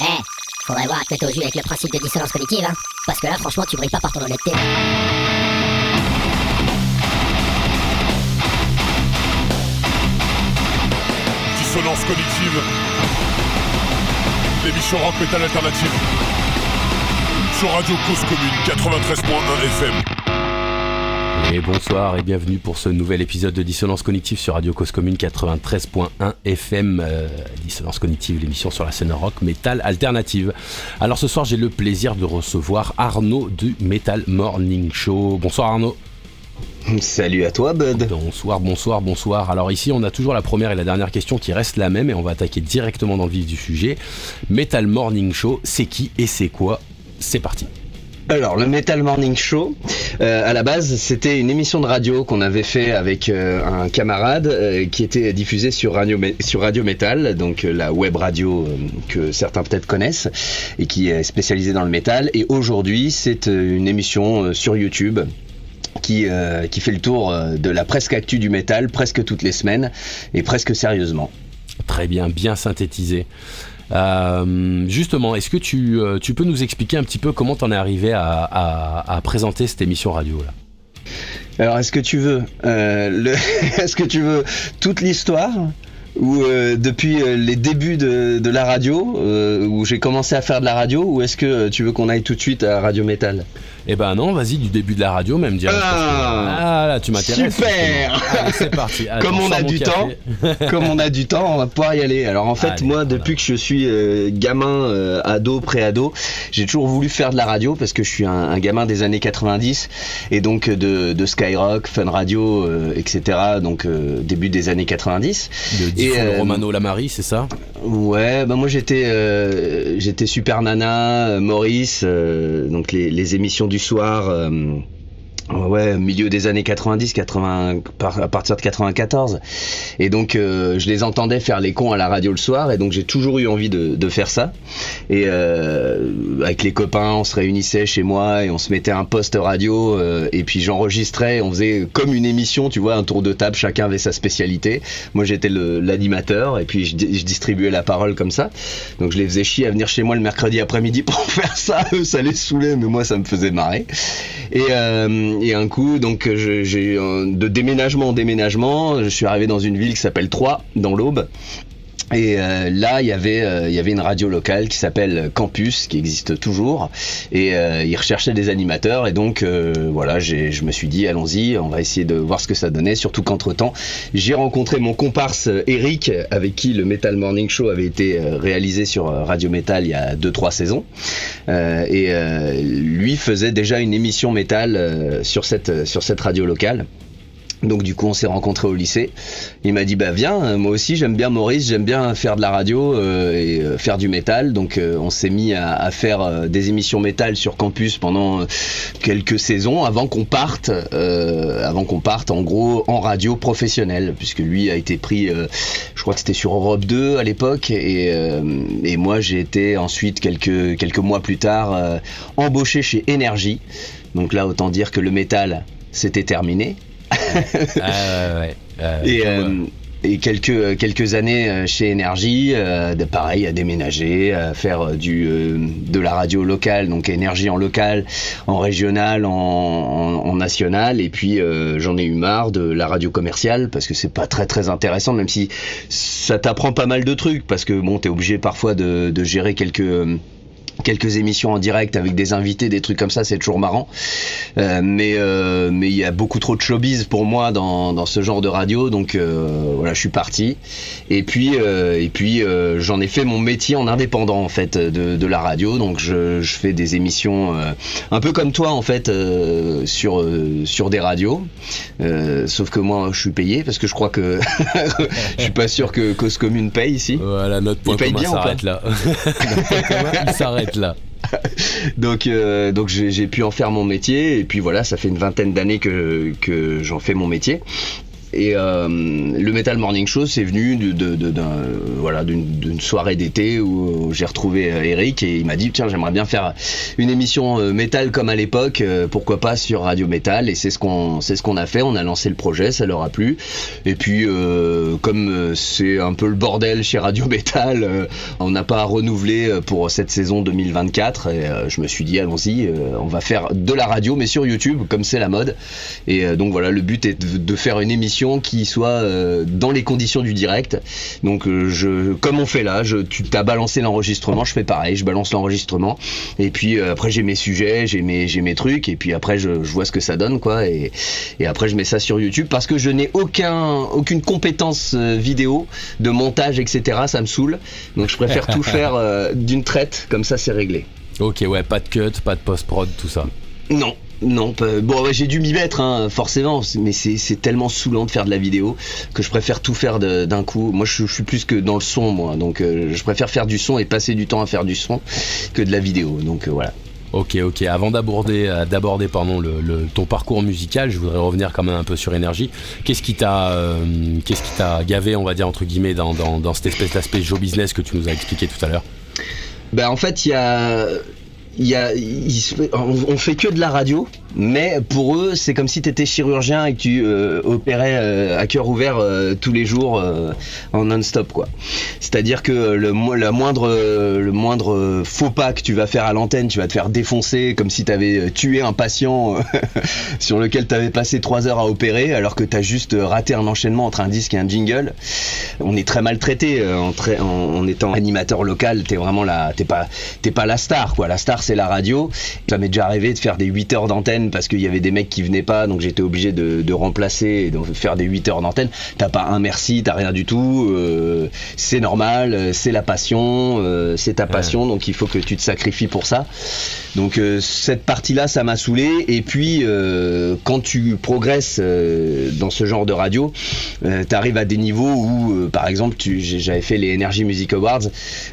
Eh, faudrait voir à tête aux yeux avec le principe de dissonance cognitive, hein. Parce que là, franchement, tu brilles pas par ton honnêteté. Dissonance cognitive. L'émission rock metal alternative. Sur Radio Cause Commune 93.1 FM. Et bonsoir et bienvenue pour ce nouvel épisode de Dissonance Cognitive sur Radio Cause Commune 93.1 FM. Euh, Dissonance Cognitive, l'émission sur la scène rock metal alternative. Alors ce soir, j'ai le plaisir de recevoir Arnaud du Metal Morning Show. Bonsoir Arnaud. Salut à toi, Bud. Bonsoir, bonsoir, bonsoir. Alors ici, on a toujours la première et la dernière question qui reste la même et on va attaquer directement dans le vif du sujet. Metal Morning Show, c'est qui et c'est quoi? C'est parti. Alors, le Metal Morning Show, euh, à la base, c'était une émission de radio qu'on avait fait avec euh, un camarade euh, qui était diffusée sur Radio, sur radio Metal, donc la web radio que certains peut-être connaissent et qui est spécialisée dans le métal. Et aujourd'hui, c'est une émission sur YouTube qui, qui fait le tour de la presque actu du métal presque toutes les semaines et presque sérieusement. Très bien, bien synthétisé. Euh, justement, est-ce que tu, tu, peux nous expliquer un petit peu comment tu en es arrivé à, présenter cette émission radio là? Alors, est-ce que tu veux, le est-ce que tu veux toute l'histoire ou depuis les débuts de, la radio, où j'ai commencé à faire de la radio, ou est-ce que tu veux qu'on aille tout de suite à Radio Métal? Eh ben non, vas-y du début de la radio même dire. Ah, ah, là tu m'intéresses. Super. c'est parti. comme on a du temps, comme on a du temps, on va pouvoir y aller. Alors en fait, moi depuis que je suis euh, gamin, euh, ado, pré-ado, j'ai toujours voulu faire de la radio parce que je suis un, gamin des années 90 et donc de, de Skyrock, Fun Radio, euh, etc. Donc début des années 90. De et Romano Lamari, c'est ça? Ouais, bah moi j'étais j'étais Super Nana, Maurice, donc les, les émissions du du soir. Ouais, milieu des années 90, 80, à partir de 94. Et donc, euh, je les entendais faire les cons à la radio le soir, et donc j'ai toujours eu envie de, de faire ça. Et euh, avec les copains, on se réunissait chez moi et on se mettait un poste radio, euh, et puis j'enregistrais, on faisait comme une émission, tu vois, un tour de table, chacun avait sa spécialité. Moi, j'étais l'animateur, et puis je, je, distribuais la parole comme ça. Donc, je les faisais chier à venir chez moi le mercredi après-midi pour faire ça. Eux, ça les saoulait, mais moi, ça me faisait marrer. Et euh, et un coup, donc j'ai de déménagement en déménagement, je suis arrivé dans une ville qui s'appelle Troyes, dans l'Aube. Et euh, là, il y avait euh, il y avait une radio locale qui s'appelle Campus, qui existe toujours, et euh, ils recherchaient des animateurs. Et donc voilà, je me suis dit allons-y, on va essayer de voir ce que ça donnait. Surtout qu'entre temps, j'ai rencontré mon comparse Eric, avec qui le Metal Morning Show avait été réalisé sur Radio Metal il y a 2-3 saisons, et lui faisait déjà une émission métal sur cette sur cette radio locale. Donc du coup on s'est rencontrés au lycée. Il m'a dit bah viens, euh, moi aussi j'aime bien Maurice, j'aime bien faire de la radio euh, et euh, faire du métal. Donc on s'est mis à, faire des émissions métal sur campus pendant quelques saisons avant qu'on parte, avant qu'on parte en gros en radio professionnelle, puisque lui a été pris, je crois que c'était sur Europe 2 à l'époque et, et, moi j'ai été ensuite quelques quelques mois plus tard embauché chez Energy. Donc là autant dire que le métal c'était terminé. Ah, ouais, et, euh, et, quelques, quelques années euh, chez Énergie, euh, pareil, à déménager, à faire du, de la radio locale, donc énergie en local, en régional, en, en, national. Et puis j'en ai eu marre de la radio commerciale parce que c'est pas très très intéressant, même si ça t'apprend pas mal de trucs. Parce que bon, t'es obligé parfois de, de gérer quelques quelques émissions en direct avec des invités, des trucs comme ça, c'est toujours marrant. Euh, mais euh, mais il y a beaucoup trop de showbiz pour moi dans, dans ce genre de radio, donc euh, voilà, je suis parti. Et puis et puis j'en ai fait mon métier en indépendant en fait de, de la radio, donc je, je fais des émissions un peu comme toi en fait sur sur des radios, sauf que moi je suis payé parce que je crois que je suis pas sûr que Cause Commune paye ici. Voilà notre point commun s'arrête là. il s'arrête donc euh, donc j'ai pu en faire mon métier et puis voilà ça fait une vingtaine d'années que, que j'en fais mon métier Et euh, le Metal Morning Show, c'est venu d'une, soirée d'été où, j'ai retrouvé euh, Eric et il m'a dit tiens j'aimerais bien faire une émission euh, métal comme à l'époque, pourquoi pas sur Radio Métal et c'est ce qu'on a fait. On a lancé le projet, ça leur a plu. Et puis comme c'est un peu le bordel chez Radio Métal, euh, on n'a pas renouvelé euh, pour cette saison 2024 et je me suis dit allons-y, on va faire de la radio mais sur YouTube comme c'est la mode. Et donc voilà, le but est de faire une émission qui soit euh, dans les conditions du direct. Donc euh, je, comme on fait là, je, tu t'as balancé l'enregistrement, je fais pareil, je balance l'enregistrement. Et puis euh, après j'ai mes sujets, j'ai mes, j'ai mes trucs, et puis après je, je vois ce que ça donne quoi. Et, et après je mets ça sur YouTube parce que je n'ai aucun, aucune compétence vidéo, de montage, etc. Ça me saoule. Donc je préfère tout faire d'une traite, comme ça c'est réglé. Ok, ouais, pas de cut, pas de post-prod, tout ça. Non. Non, bon ouais, j'ai dû m'y mettre hein, forcément, mais c'est tellement saoulant de faire de la vidéo que je préfère tout faire d'un coup. Moi je, je suis plus que dans le son moi, donc euh, je préfère faire du son et passer du temps à faire du son que de la vidéo. Donc euh, voilà. Ok, ok. Avant d'aborder, euh, d'aborder pardon, le, le- ton parcours musical, je voudrais revenir quand même un peu sur énergie. Qu'est-ce qui t'a, euh, qu'est-ce qui t'a gavé, on va dire entre guillemets, dans, dans, dans cette espèce d'aspect show business que tu nous as expliqué tout à l'heure? Ben en fait il y a y on, on fait que de la radio, mais pour eux, c'est comme si tu étais chirurgien et que tu euh, opérais euh, à cœur ouvert euh, tous les jours en non-stop, quoi. C'est-à-dire que le, la moindre, le moindre faux pas que tu vas faire à l'antenne, tu vas te faire défoncer comme si tu avais tué un patient sur lequel tu avais passé trois heures à opérer, alors que tu as juste raté un enchaînement entre un disque et un jingle. On est très maltraité en, en, étant animateur local. T'es vraiment t'es pas, pas la star, quoi. La star, c'est la radio. Ça m'est déjà arrivé de faire des 8 heures d'antenne parce qu'il y avait des mecs qui venaient pas, donc j'étais obligé de, de remplacer et de faire des 8 heures d'antenne. T'as pas un merci, t'as rien du tout. euh, c'est normal, euh, c'est la passion, euh, c'est ta passion, donc il faut que tu te sacrifies pour ça. Donc euh, cette partie-là, ça m'a saoulé. Et puis quand tu progresses dans ce genre de radio, tu arrives à des niveaux où, par exemple, j'avais fait les Energy Music Awards.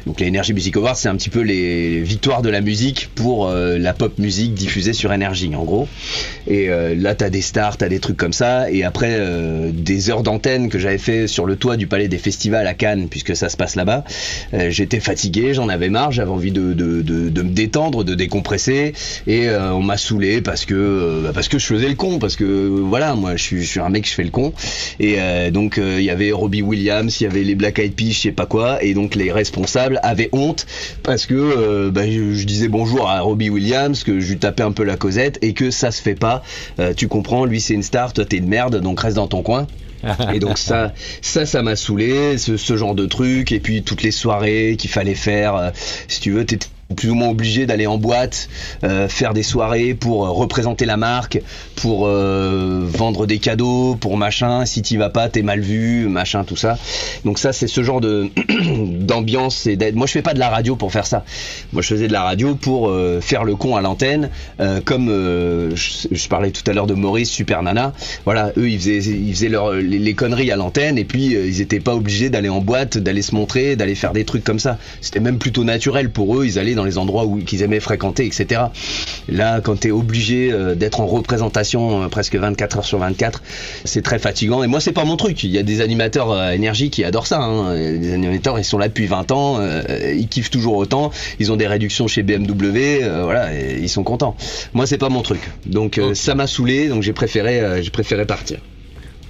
Donc les Energy Music Awards, c'est un petit peu les victoires de la musique pour la pop musique diffusée sur Energy, en gros. Et euh, là, tu as des stars, tu as des trucs comme ça. Et après euh, des heures d'antenne que j'avais fait sur le toit du Palais des Festivals à Cannes, puisque ça se passe là-bas, euh, j'étais fatigué, j'en avais marre, j'avais envie de, de, de, me détendre, de décompresser. Et on m'a saoulé parce que, bah, parce que je faisais le con, parce que voilà, moi je suis, je suis un mec, je fais le con. Et donc il y avait Robbie Williams, il y avait les Black Eyed Peas, je sais pas quoi. Et donc les responsables avaient honte parce que bah, je, je disais bonjour à Robbie Williams, que je lui tapais un peu la causette et que ça se fait pas. Euh, tu comprends, lui c'est une star, toi t'es une merde, donc reste dans ton coin. Et donc ça, ça, ça m'a saoulé, ce, genre de truc, et puis toutes les soirées qu'il fallait faire. euh, si tu veux, t'étais plus ou moins obligé d'aller en boîte, euh, faire des soirées pour euh, représenter la marque, pour euh, vendre des cadeaux, pour machin. Si t'y vas pas, t'es mal vu, machin, tout ça. Donc ça, c'est ce genre de d'ambiance et d'aide. Moi, je fais pas de la radio pour faire ça. Moi, je faisais de la radio pour faire le con à l'antenne, comme je, parlais tout à l'heure de Maurice, Super Nana. Voilà, eux, ils faisaient, ils faisaient les, les conneries à l'antenne et puis ils étaient pas obligés d'aller en boîte, d'aller se montrer, d'aller faire des trucs comme ça. C'était même plutôt naturel pour eux. Ils allaient dans les endroits où qu'ils aimaient fréquenter, etc. Là, quand t'es obligé euh, d'être en représentation euh, presque 24 heures sur 24, c'est très fatigant. Et moi, c'est pas mon truc. Il y a des animateurs euh, énergie qui adorent ça. hein. Les animateurs, ils sont là depuis 20 ans, ils kiffent toujours autant. Ils ont des réductions chez BMW, voilà, et ils sont contents. Moi, c'est pas mon truc. Donc, ça m'a saoulé. Donc, j'ai préféré, j'ai préféré partir.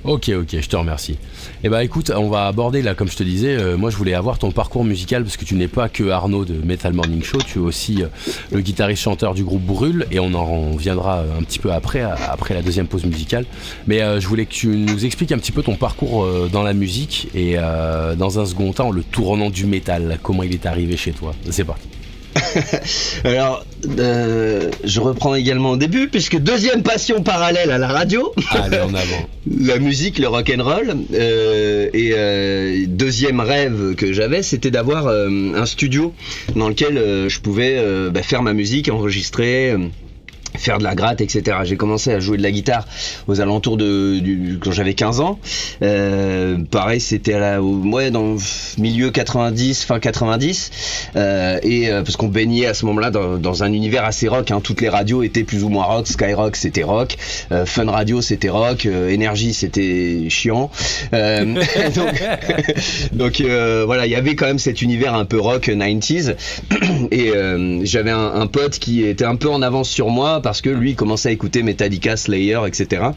Ok, ok, je te remercie. Eh ben écoute, on va aborder là, comme je te disais, euh, moi je voulais avoir ton parcours musical parce que tu n'es pas que Arnaud de Metal Morning Show, tu es aussi euh, le guitariste-chanteur du groupe Brûle et on en reviendra euh, un petit peu après, après la deuxième pause musicale. Mais je voulais que tu nous expliques un petit peu ton parcours dans la musique et dans un second temps le tournant du métal, comment il est arrivé chez toi. C'est parti. Alors, euh, je reprends également au début, puisque deuxième passion parallèle à la radio. Allez en avant. la musique, le rock and roll. euh, et euh, deuxième rêve que j'avais, c'était d'avoir un studio dans lequel je pouvais bah, faire ma musique, enregistrer. Euh, faire de la gratte, etc. J'ai commencé à jouer de la guitare aux alentours de du, quand j'avais 15 ans. Euh, pareil, c'était à la ouais, dans le milieu 90, fin 90, euh, et euh, parce qu'on baignait à ce moment-là dans, dans, un univers assez rock. Hein. Toutes les radios étaient plus ou moins rock. Skyrock c'était rock, euh, Fun Radio c'était rock, Energy c'était chiant. donc, donc voilà, il y avait quand même cet univers un peu rock 90s, et j'avais un, un pote qui était un peu en avance sur moi parce que lui il commençait à écouter Metallica, Slayer, etc.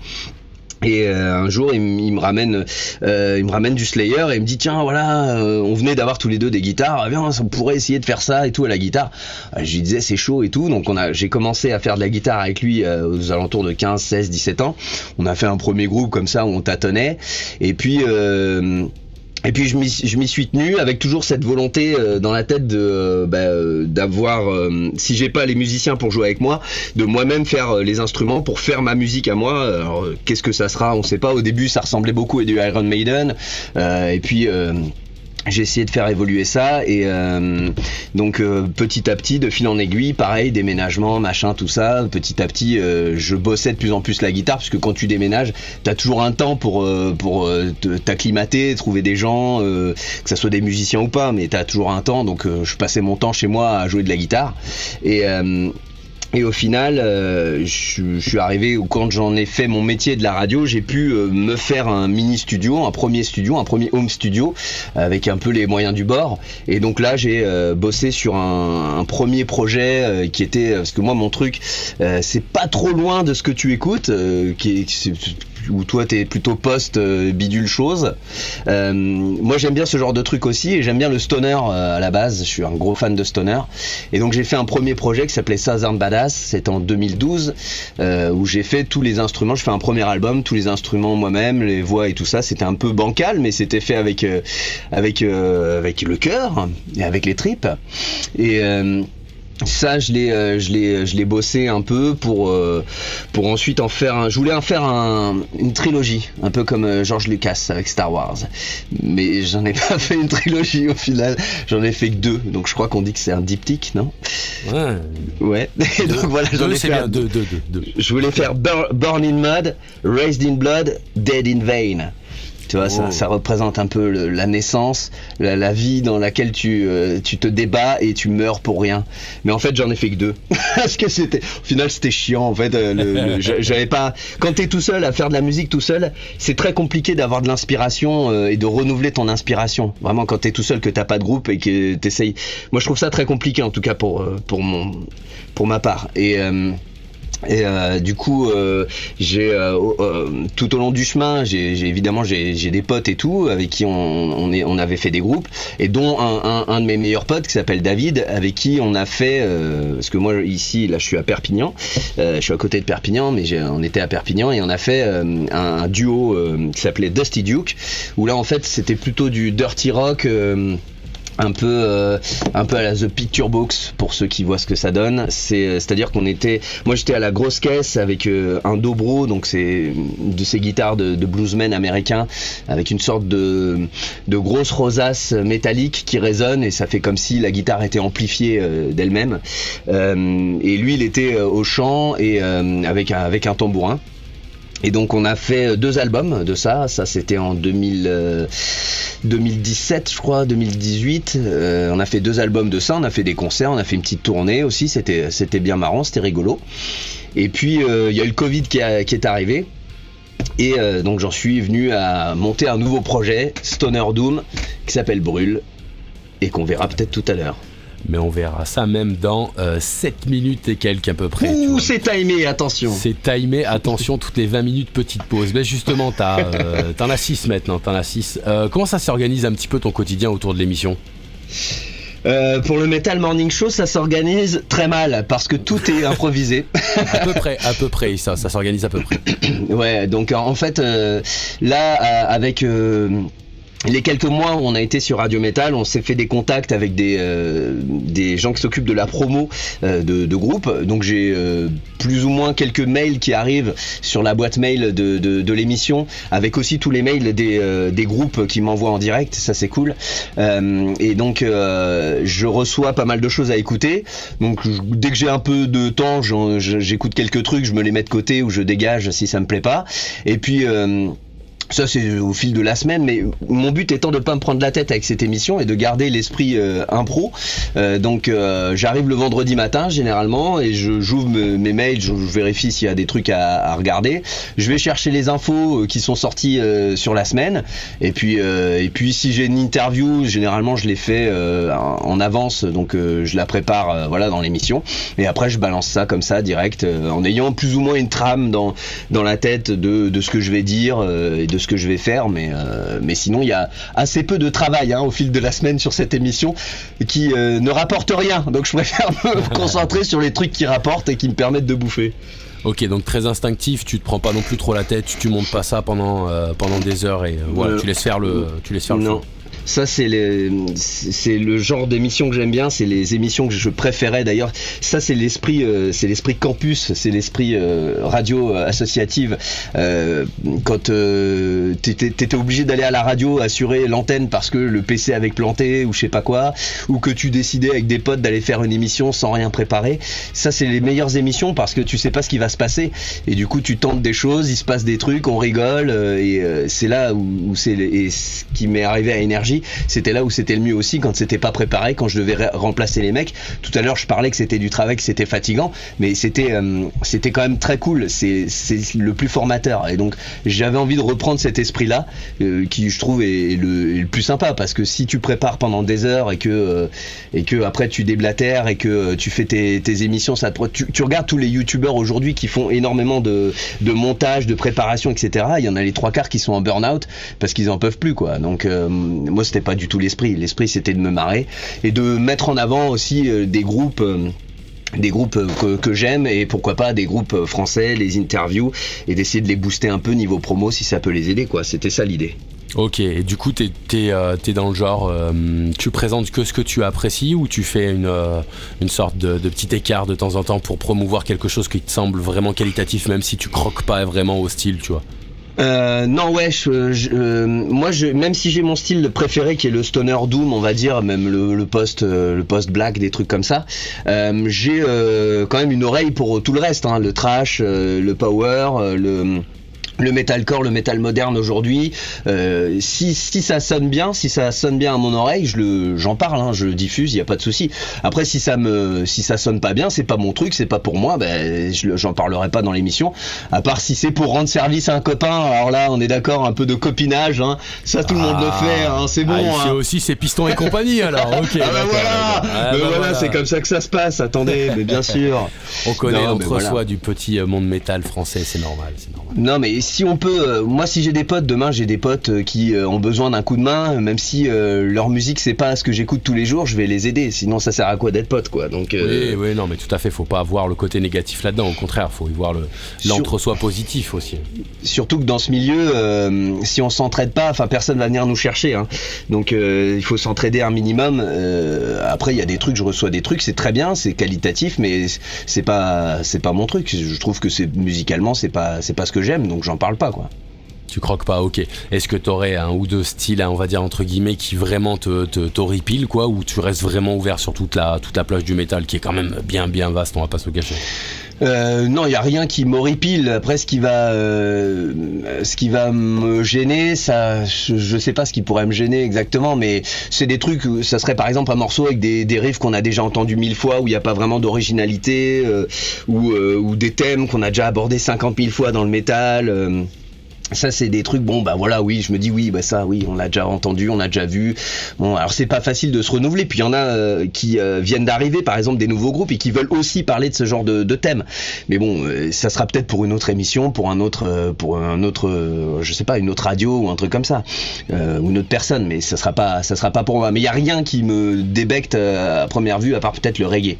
Et euh, un jour, il, me ramène, euh, il me ramène du Slayer et il me dit tiens voilà, euh, on venait d'avoir tous les deux des guitares, viens, on pourrait essayer de faire ça et tout à la guitare. je lui disais c'est chaud et tout, donc on a, j'ai commencé à faire de la guitare avec lui aux alentours de 15, 16, 17 ans. On a fait un premier groupe comme ça où on tâtonnait et puis et puis je m'y suis tenu avec toujours cette volonté euh, dans la tête de euh, bah, euh, d'avoir, si j'ai pas les musiciens pour jouer avec moi, de moi-même faire les instruments pour faire ma musique à moi. Alors qu'est-ce que ça sera? On sait pas. Au début, ça ressemblait beaucoup à du Iron Maiden. et puis j'ai essayé de faire évoluer ça et euh, donc euh, petit à petit de fil en aiguille pareil déménagement machin tout ça petit à petit euh, je bossais de plus en plus la guitare parce que quand tu déménages t'as toujours un temps pour pour t'acclimater trouver des gens que ça soit des musiciens ou pas mais t'as toujours un temps donc je passais mon temps chez moi à jouer de la guitare. Et et au final, euh, je, suis arrivé où quand j'en ai fait mon métier de la radio, j'ai pu euh, me faire un mini studio, un premier studio, un premier home studio, avec un peu les moyens du bord. Et donc là, j'ai euh, bossé sur un, un premier projet qui était, parce que moi, mon truc, c'est pas trop loin de ce que tu écoutes, qui est où toi t'es plutôt post euh, bidule chose. Euh, moi j'aime bien ce genre de truc aussi et j'aime bien le stoner euh, à la base. Je suis un gros fan de stoner et donc j'ai fait un premier projet qui s'appelait Southern Badass. C'était en 2012 où j'ai fait tous les instruments. Je fais un premier album, tous les instruments moi-même, les voix et tout ça. C'était un peu bancal mais c'était fait avec avec avec le cœur et avec les tripes et ça je l'ai euh, je l'ai je l'ai bossé un peu pour euh, pour ensuite en faire un je voulais en faire un, une trilogie un peu comme euh, George Lucas avec Star Wars. Mais j'en ai pas fait une trilogie au final. J'en ai fait que deux. Donc je crois qu'on dit que c'est un diptyque non? Ouais. Ouais. Donc voilà j'en ai fait bien. Deux, deux, deux, je voulais faire Born in Mud Raised in Blood Dead in Vain tu vois, ça, ça, représente un peu la naissance, la, vie dans laquelle tu, euh, tu te débats et tu meurs pour rien. Mais en fait, j'en ai fait que deux. Parce que c'était, au final, c'était chiant. En fait, euh, j'avais pas. Quand t'es tout seul à faire de la musique tout seul, c'est très compliqué d'avoir de l'inspiration euh, et de renouveler ton inspiration. Vraiment, quand t'es tout seul, que t'as pas de groupe et que t'essayes. Moi, je trouve ça très compliqué, en tout cas pour pour mon pour ma part. Et et euh, du coup, euh, j'ai euh, tout au long du chemin, j'ai évidemment j'ai des potes et tout avec qui on, on, est, on avait fait des groupes et dont un, un, un de mes meilleurs potes qui s'appelle David avec qui on a fait parce que moi ici là je suis à Perpignan, je suis à côté de Perpignan mais on était à Perpignan et on a fait un, un, duo qui s'appelait Dusty Duke où là en fait c'était plutôt du dirty rock un peu euh, un peu à la The Picture Box pour ceux qui voient ce que ça donne. C'est euh, c'est à dire qu'on était moi j'étais à la grosse caisse avec euh, un dobro donc c'est de ces guitares de, de bluesmen américains avec une sorte de de grosse rosace métallique qui résonne et ça fait comme si la guitare était amplifiée d'elle-même. Et lui il était au chant et avec avec un tambourin et donc on a fait euh, deux albums de ça, ça c'était en 2000, 2017 euh, je crois, 2018. Euh, on a fait deux albums de ça, on a fait des concerts, on a fait une petite tournée aussi, c'était, c'était bien marrant, c'était rigolo. Et puis il y a eu le Covid qui, qui est arrivé. Et donc j'en suis venu à monter un nouveau projet, Stoner Doom, qui s'appelle Brûle, et qu'on verra peut-être tout à l'heure mais on verra ça même dans 7 euh, minutes et quelques à peu près. Ouh, c'est timé, attention. C'est timé, attention, toutes les 20 minutes, petite pause. Mais justement, euh, t'en as 6 maintenant, t'en as 6. Euh, comment ça s'organise un petit peu ton quotidien autour de l'émission? Pour le Metal Morning Show, ça s'organise très mal parce que tout est improvisé. à peu près, à peu près, ça, ça s'organise à peu près. ouais, donc en fait, là, avec les quelques mois où on a été sur Radio Metal, on s'est fait des contacts avec des, euh, gens qui s'occupent de la promo euh, de, de groupes. Donc j'ai euh, plus ou moins quelques mails qui arrivent sur la boîte mail de, l'émission, avec aussi tous les mails des, groupes qui m'envoient en direct. Ça c'est cool. Et donc je reçois pas mal de choses à écouter. Donc dès que j'ai un peu de temps, j'écoute quelques trucs, je me les mets de côté ou je dégage si ça me plaît pas. Et puis ça c'est au fil de la semaine, mais mon but étant de pas me prendre la tête avec cette émission et de garder l'esprit euh, impro. Euh, donc euh, j'arrive le vendredi matin généralement et je j'ouvre me- mes mails, je, je vérifie s'il y a des trucs à, à regarder. Je vais chercher les infos euh, qui sont sorties euh, sur la semaine et puis euh, et puis si j'ai une interview, généralement je fait euh, en avance, donc je la prépare voilà dans l'émission et après je balance ça comme ça direct en ayant plus ou moins une trame dans dans la tête de, de ce que je vais dire ce que je vais faire, mais, euh, mais sinon il y a assez peu de travail hein, au fil de la semaine sur cette émission qui euh, ne rapporte rien, donc je préfère me concentrer sur les trucs qui rapportent et qui me permettent de bouffer. Ok, donc très instinctif, tu te prends pas non plus trop la tête, tu, montes pas ça pendant, euh, pendant des heures et voilà, tu laisses faire le, tu laisses faire le Non. Ça c'est le genre d'émission que j'aime bien, c'est les émissions que je préférais d'ailleurs. Ça c'est l'esprit euh, c'est l'esprit campus, c'est l'esprit euh, radio euh, associative. Euh, quand t'étais t'étais obligé d'aller à la radio assurer l'antenne parce que le PC avait planté ou je sais pas quoi, ou que tu décidais avec des potes d'aller faire une émission sans rien préparer. Ça c'est les meilleures émissions parce que tu sais pas ce qui va se passer et du coup tu tentes des choses, il se passe des trucs, on rigole et c'est là où, où c'est ce qui m'est arrivé à énergie, c'était là où c'était le mieux aussi quand c'était pas préparé, quand je devais re- remplacer les mecs. Tout à l'heure je parlais que c'était du travail, que c'était fatigant, mais c'était euh, c'était quand même très cool. C'est le plus formateur et donc j'avais envie de reprendre cet esprit là qui je trouve est le, plus sympa parce que si tu prépares pendant des heures et que euh, et que après tu déblatères et que euh, tu fais tes, émissions, ça te, tu, tu regardes tous les youtubeurs aujourd'hui qui font énormément de, de montage, de préparation, etc. Il y en a les trois quarts qui sont en burn-out parce qu'ils en peuvent plus quoi. Donc euh, c'était pas du tout l'esprit. L'esprit c'était de me marrer et de mettre en avant aussi euh, des groupes. euh, des groupes euh, que, que j'aime et pourquoi pas des groupes français, les interviews et d'essayer de les booster un peu niveau promo si ça peut les aider quoi. C'était ça l'idée. Ok, et du coup, t'es es, dans le genre, tu présentes que ce que tu apprécies ou tu fais une, une sorte de, de petit écart de temps en temps pour promouvoir quelque chose qui te semble vraiment qualitatif, même si tu croques pas vraiment au style, tu vois? Euh, non ouais, je, je- euh, moi je, même si j'ai mon style préféré qui est le stoner doom, on va dire, même le, le post euh, le post black, des trucs comme ça, euh, j'ai euh, quand même une oreille pour tout le reste, hein, le trash, euh, le power, euh, le le metalcore, le metal moderne aujourd'hui, euh, si, si ça sonne bien, si ça sonne bien à mon oreille, je le, j'en parle, hein, je le diffuse, il y a pas de souci. Après, si ça me, si ça sonne pas bien, c'est pas mon truc, c'est pas pour moi, ben, j'en parlerai pas dans l'émission. À part si c'est pour rendre service à un copain, alors là, on est d'accord, un peu de copinage, hein, ça tout le monde le fait, hein, c'est bon. Ah, fait aussi ses pistons et compagnie alors, ok. Ah voilà, d'accord. Ah Mais bah voilà, voilà. c'est comme ça que ça se passe. Attendez, mais bien sûr. On connaît l'entre-soi voilà. du petit euh, monde métal français, c'est normal, c'est normal. Non mais si on peut, euh, moi si j'ai des potes, demain j'ai des potes euh, qui euh, ont besoin d'un coup de main, même si leur musique c'est pas ce que j'écoute tous les jours, je vais les aider, sinon ça sert à quoi d'être pote quoi. Donc Oui, oui, non, mais tout à fait, faut pas voir le côté négatif là-dedans, au contraire, faut y voir le- Sur- l'entre-soi positif aussi. surtout que dans ce milieu, si on s'entraide pas, enfin personne va venir nous chercher. Hein. Donc il faut s'entraider un minimum. Après il y a des trucs, je reçois des trucs, c'est très bien, c'est qualitatif, mais c'est pas c'est pas mon truc. Je trouve que c'est musicalement c'est pas c'est pas ce que j'aime, donc j'en parle pas quoi. Tu croques pas, ok. Est-ce que t'aurais un ou deux styles, hein, on va dire entre guillemets, qui vraiment te, t'horripilent, quoi, ou tu restes vraiment ouvert sur toute la, toute la plage du métal, qui est quand même bien, bien vaste, on va pas se le cacher? Euh, non, il y a rien qui m'horripile. Après, ce qui va, euh, ce qui va me gêner, ça, je, je sais pas ce qui pourrait me gêner exactement, mais c'est des trucs. Ça serait par exemple un morceau avec des, des riffs qu'on a déjà entendu mille fois, où il n'y a pas vraiment d'originalité, euh, ou, euh, ou des thèmes qu'on a déjà abordés 50 000 fois dans le métal. Ça c'est des trucs bon bah voilà oui je me dis oui bah ça oui on l'a déjà entendu on a déjà vu. Bon alors c'est pas facile de se renouveler. Puis il y en a euh, qui euh, viennent d'arriver par exemple des nouveaux groupes et qui veulent aussi parler de ce genre de, de thème. Mais bon euh, ça sera peut-être pour une autre émission pour un autre pour un autre je sais pas une autre radio ou un truc comme ça ou une autre personne. Mais ça sera pas ça sera pas pour moi. Mais il y a rien qui me débecte à première vue à part peut-être le reggae.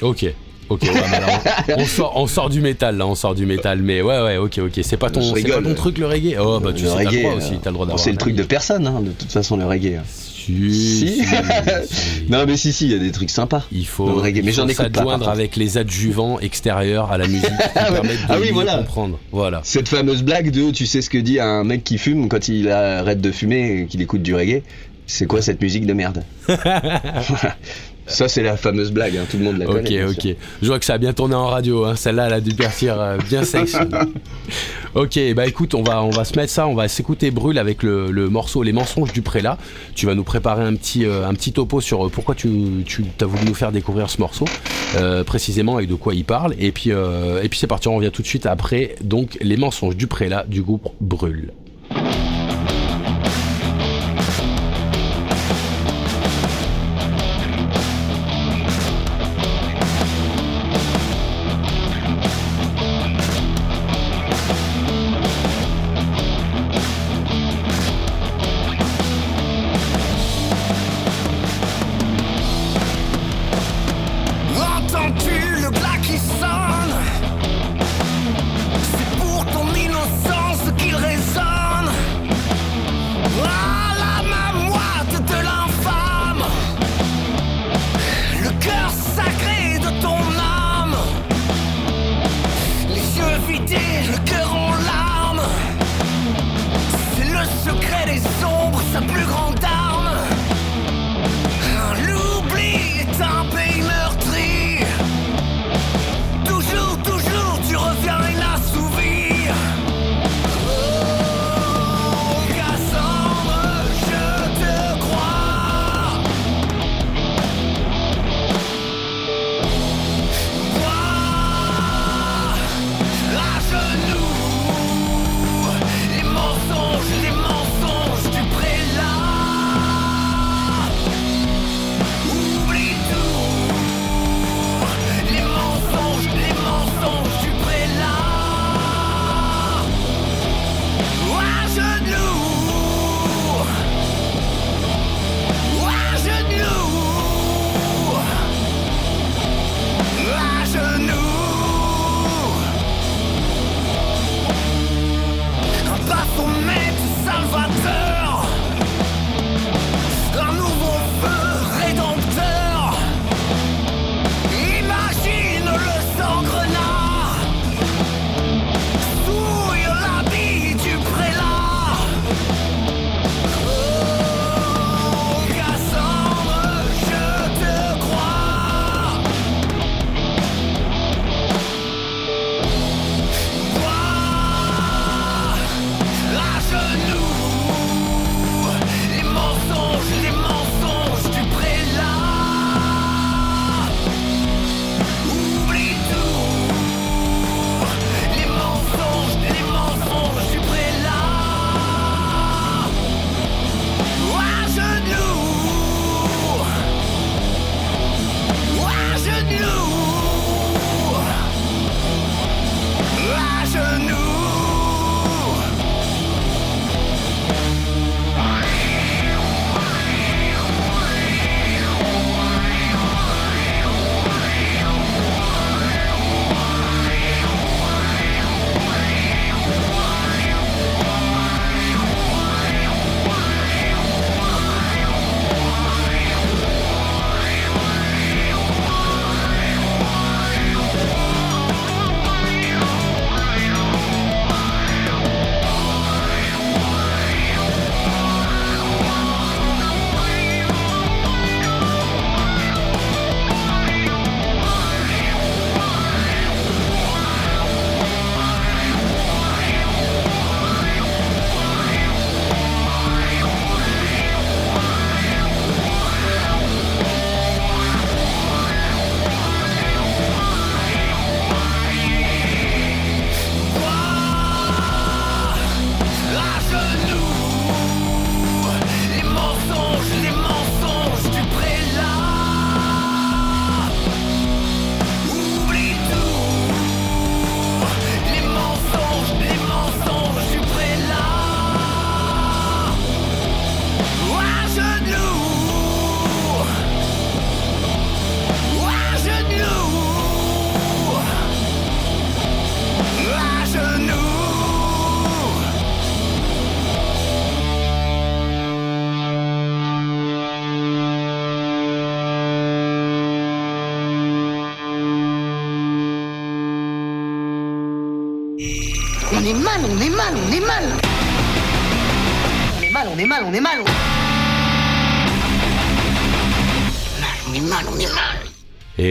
Ok. Ok, ouais, bah on, sort, on sort du métal là, on sort du métal, mais ouais, ouais, ok, ok. C'est pas ton, c'est pas truc le reggae? Oh bah tu Le sais, t'as le reggae, droit aussi, euh, t'as le droit d'avoir. C'est le truc de personne, hein, de toute façon, le reggae. hein. Si, Si. si, si. Non, mais si, si, il y a des trucs sympas. Il faut, Dans le reggae, il mais j'en pas, s'adjoindre contre. avec les adjuvants extérieurs à la musique qui Ah permettent de Ah oui, voilà. comprendre. Voilà. Cette fameuse blague de tu sais ce que dit un mec qui fume quand il arrête de fumer et qu'il écoute du reggae? C'est quoi cette musique de merde? Voilà. Ça, c'est la fameuse blague, hein, tout le monde la Ok, connaît. ok. sûr. Je vois que ça a bien tourné en radio. Hein. Celle-là, elle a dû partir euh, bien sexy. ok, bah écoute, on va, on va se mettre ça. On va s'écouter Brûle avec le, le morceau Les mensonges du prélat. Tu vas nous préparer un petit, euh, un petit topo sur euh, pourquoi tu, tu as voulu nous faire découvrir ce morceau, euh, précisément, et de quoi il parle. Et puis, et puis c'est parti, on revient tout de suite après. Donc, Les mensonges du prélat du groupe Brûle.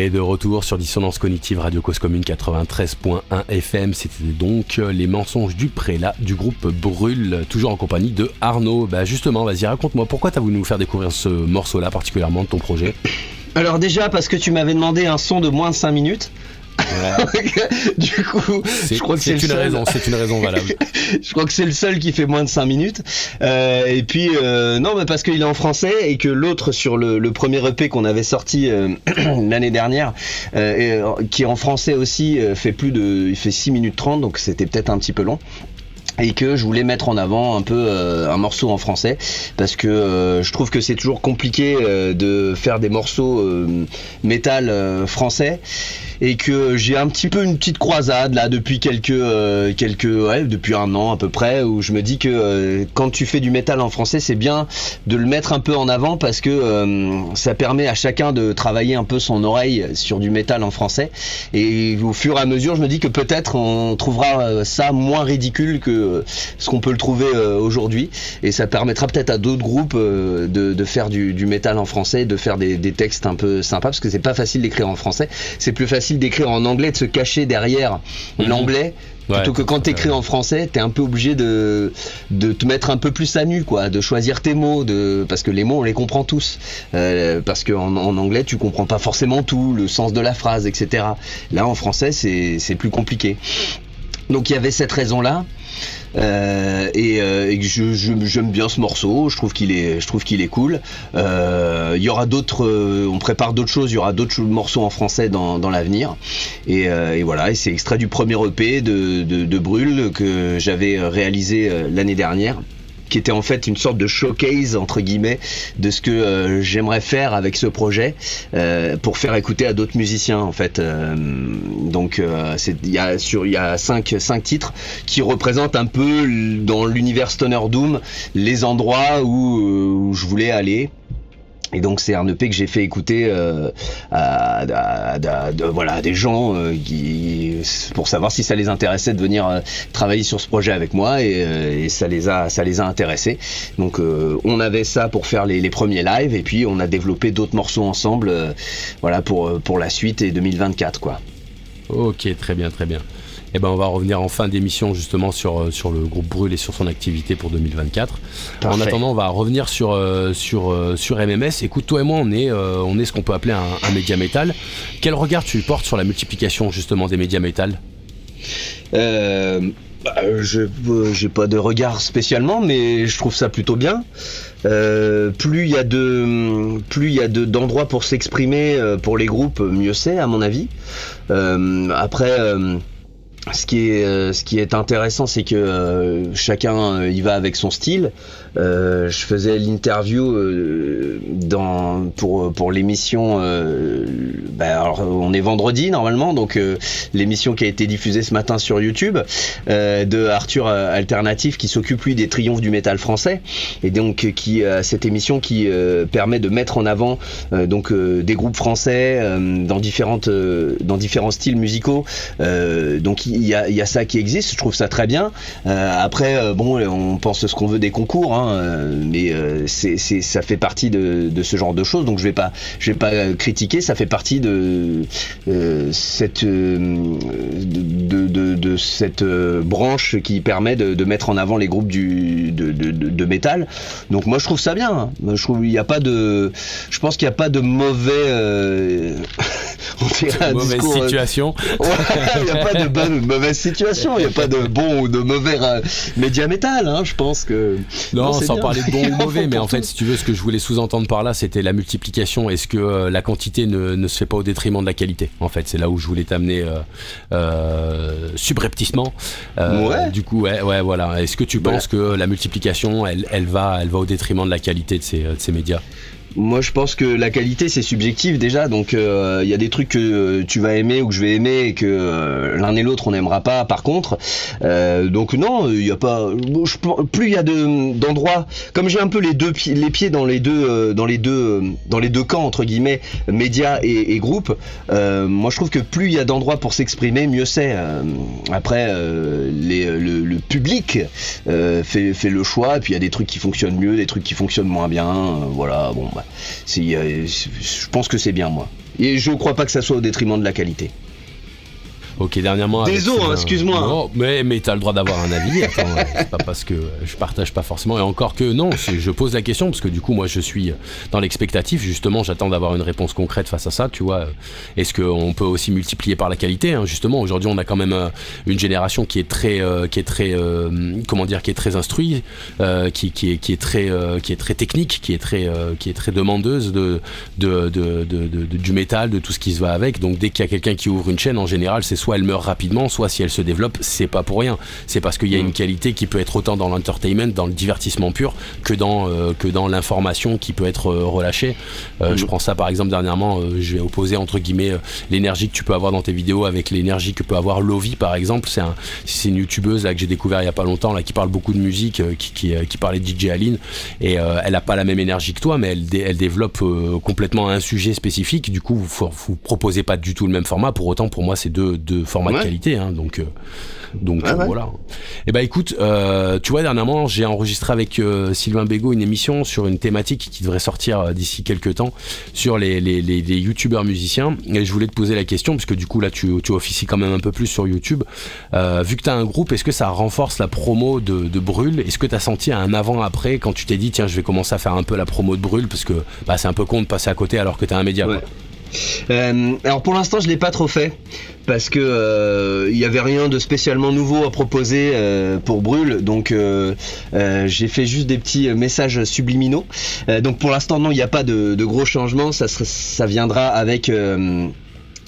Et de retour sur Dissonance Cognitive Radio Cause Commune 93.1 FM, c'était donc euh, les mensonges du prélat du groupe Brûle, toujours en compagnie de Arnaud. Bah justement, vas-y raconte-moi, pourquoi t'as voulu nous faire découvrir ce morceau-là particulièrement de ton projet? Alors déjà parce que tu m'avais demandé un son de moins de 5 minutes. du coup, je crois que c'est une seul. raison, c'est une raison valable. je crois que c'est le seul qui fait moins de 5 minutes. Euh, et puis, euh, non, mais parce qu'il est en français et que l'autre sur le, le premier EP qu'on avait sorti euh, l'année dernière, euh, et, euh, qui est en français aussi, fait plus de, il fait 6 minutes 30, donc c'était peut-être un petit peu long. Et que je voulais mettre en avant un peu euh, un morceau en français parce que euh, je trouve que c'est toujours compliqué euh, de faire des morceaux métal français et que j'ai un petit peu une petite croisade là depuis quelques euh, quelques ouais, depuis un an à peu près où je me dis que euh, quand tu fais du métal en français c'est bien de le mettre un peu en avant parce que euh, ça permet à chacun de travailler un peu son oreille sur du métal en français. Et au fur et à mesure je me dis que peut-être on trouvera euh, ça moins ridicule que ce qu'on peut le trouver aujourd'hui. Et ça permettra peut-être à d'autres groupes de, faire du, du métal en français de faire des, des textes un peu sympas parce que c'est pas facile d'écrire en français. C'est plus facile d'écrire en anglais de se cacher derrière Mhm. l'anglais. Ouais, plutôt que quand t'écris en français t'es un peu obligé de de te mettre un peu plus à nu quoi. De choisir tes mots de parce que les mots on les comprend tous. Euh, parce qu'en en anglais tu comprends pas forcément tout le sens de la phrase etc là en français c'est plus compliqué. Donc il y avait cette raison là euh, et, euh, j'aime bien ce morceau. Je trouve qu'il est, je trouve qu'il est cool. Euh, Il y aura d'autres, euh, on prépare d'autres choses. Il y aura d'autres morceaux en français dans, l'avenir. Et, voilà. C'est extrait du premier EP de, de, de Brûle que j'avais réalisé l'année dernière qui était en fait une sorte de showcase entre guillemets de ce que euh, j'aimerais faire avec ce projet euh, pour faire écouter à d'autres musiciens en fait. Euh, donc euh, il y a sur il y a cinq cinq titres qui représentent un peu dans l'univers Stoner Doom les endroits où, euh, où je voulais aller et donc c'est un EP que j'ai fait écouter euh, à, à- à- voilà, à des gens euh, qui, pour savoir si ça les intéressait de venir euh, travailler sur ce projet avec moi et, euh, et ça les a ça les a intéressés. Donc euh, on avait ça pour faire les, les premiers lives et puis on a développé d'autres morceaux ensemble voilà pour pour la suite et 2024 quoi. Ok, très bien, très bien. Eh ben, on va revenir en fin d'émission justement sur, euh, sur le groupe Brûle et sur son activité pour 2024. En attendant, on va revenir sur, euh, sur, euh, sur MMS. Écoute, toi et moi, on est, on est ce qu'on peut appeler un, un média métal. Quel regard tu portes sur la multiplication justement des médias métal? Euh, bah, je j'ai pas de regard spécialement, mais je trouve ça plutôt bien. Euh, plus il y a de plus il y a de d'endroits pour s'exprimer pour les groupes, mieux c'est à mon avis. Euh, après. Ce qui est euh, ce qui est intéressant c'est que euh, chacun euh, y va avec son style. Euh, je faisais l'interview euh, dans pour pour l'émission bah, alors on est vendredi normalement donc l'émission qui a été diffusée ce matin sur YouTube de Arthur Alternatif qui s'occupe lui des triomphes du métal français et donc qui cette émission qui permet de mettre en avant donc des groupes français dans différentes dans différents styles musicaux donc il y a, il y a ça qui existe je trouve ça très bien. Euh, après euh, bon on pense ce qu'on veut des concours hein, euh, mais c'est ça fait partie de, de ce genre de choses donc je vais pas je vais pas critiquer ça fait partie de euh, cette de, de, de cette branche qui permet de, de mettre en avant les groupes du de, de, de, de métal. Donc moi je trouve ça bien. Je trouve il n'y a pas de je pense qu'il n'y a pas de mauvais euh, on dirait un Mauvaise discours, euh, situation. Ouais, il n'y a pas de bonne, mauvaise situation, il n'y a pas de bon ou de mauvais média métal, hein, je pense que. Non, sans bien. parler de bon ou mauvais, mais en fait, si tu veux, ce que je voulais sous-entendre par là, c'était la multiplication. Est-ce que euh, la quantité ne, ne se fait pas au détriment de la qualité En fait, c'est là où je voulais t'amener euh, euh, subrepticement. Euh, Ouais. Du coup, ouais, ouais, voilà. Est-ce que tu Voilà. penses que la multiplication, elle, elle va, elle va au détriment de la qualité de ces, de ces médias? Moi, je pense que la qualité, c'est subjectif déjà. Donc, il y a des trucs que tu vas aimer ou que je vais aimer et que l'un et l'autre on n'aimera pas. Par contre, donc non, il y a pas. plus il y a de- d'endroits, comme j'ai un peu les deux les pieds dans les deux euh, dans les deux euh, dans les deux camps entre guillemets, médias et, groupes. euh, moi, je trouve que plus il y a d'endroits pour s'exprimer, mieux c'est. Euh, après, euh, le, public euh, fait, fait le choix. Et puis il y a des trucs qui fonctionnent mieux, des trucs qui fonctionnent moins bien. euh, voilà. Bon, bah, euh, je pense que c'est bien moi. Et je crois pas que ça soit au détriment de la qualité. Ok, dernièrement. Désolé, hein, excuse-moi. Non, mais, mais t'as le droit d'avoir un avis. Attends, c'est pas parce que je partage pas forcément. Et encore que non, je pose la question parce que du coup, moi, je suis dans l'expectatif. Justement, j'attends d'avoir une réponse concrète face à ça. Tu vois, est-ce qu'on peut aussi multiplier par la qualité hein, Justement, aujourd'hui, on a quand même euh, une génération qui est très, euh, qui est très, euh, comment dire, qui est très instruite, euh, qui, qui est, qui est très, qui est très technique, qui est très, qui est très demandeuse de, de, de, de- de- de- du métal, de tout ce qui se va avec. Donc, dès qu'il y a quelqu'un qui ouvre une chaîne, en général, c'est soit elle meurt rapidement, soit si elle se développe, c'est pas pour rien. C'est parce qu'il y a une qualité qui peut être autant dans l'entertainment, dans le divertissement pur, que dans, euh, que dans l'information qui peut être euh, relâchée. Euh, Je prends ça par exemple dernièrement, je vais opposer entre guillemets l'énergie que tu peux avoir dans tes vidéos avec l'énergie que peut avoir Lovi par exemple. C'est un, c'est une youtubeuse là que j'ai découvert il y a pas longtemps là qui parle beaucoup de musique, qui, qui, qui parlait de DJ Aline et elle a pas la même énergie que toi, mais elle, dé- elle développe complètement un sujet spécifique. Du coup, vous, vous, vous proposez pas du tout le même format. Pour autant, pour moi, c'est deux, deux formats de Ouais. qualité. Hein, donc, euh, donc Ouais, ouais. voilà. Et bah écoute, euh, tu vois, dernièrement, j'ai enregistré avec euh, Sylvain Bégaud une émission sur une thématique qui devrait sortir d'ici quelques temps sur les, les, les, les youtubeurs musiciens. Et je voulais te poser la question, parce que du coup, là, tu, tu officies quand même un peu plus sur YouTube. Vu que tu as un groupe, est-ce que ça renforce la promo de, de Brûle? Est-ce que tu as senti un avant-après quand tu t'es dit, tiens, je vais commencer à faire un peu la promo de Brûle Parce que bah, c'est un peu con de passer à côté alors que tu as un média. Quoi? Euh, alors pour l'instant, je l'ai pas trop fait parce que euh, il y avait rien de spécialement nouveau à proposer euh, pour Brûle, donc euh, euh, j'ai fait juste des petits messages subliminaux. Euh, donc pour l'instant, non, il n'y a pas de, gros changements. Ça, viendra avec. euh,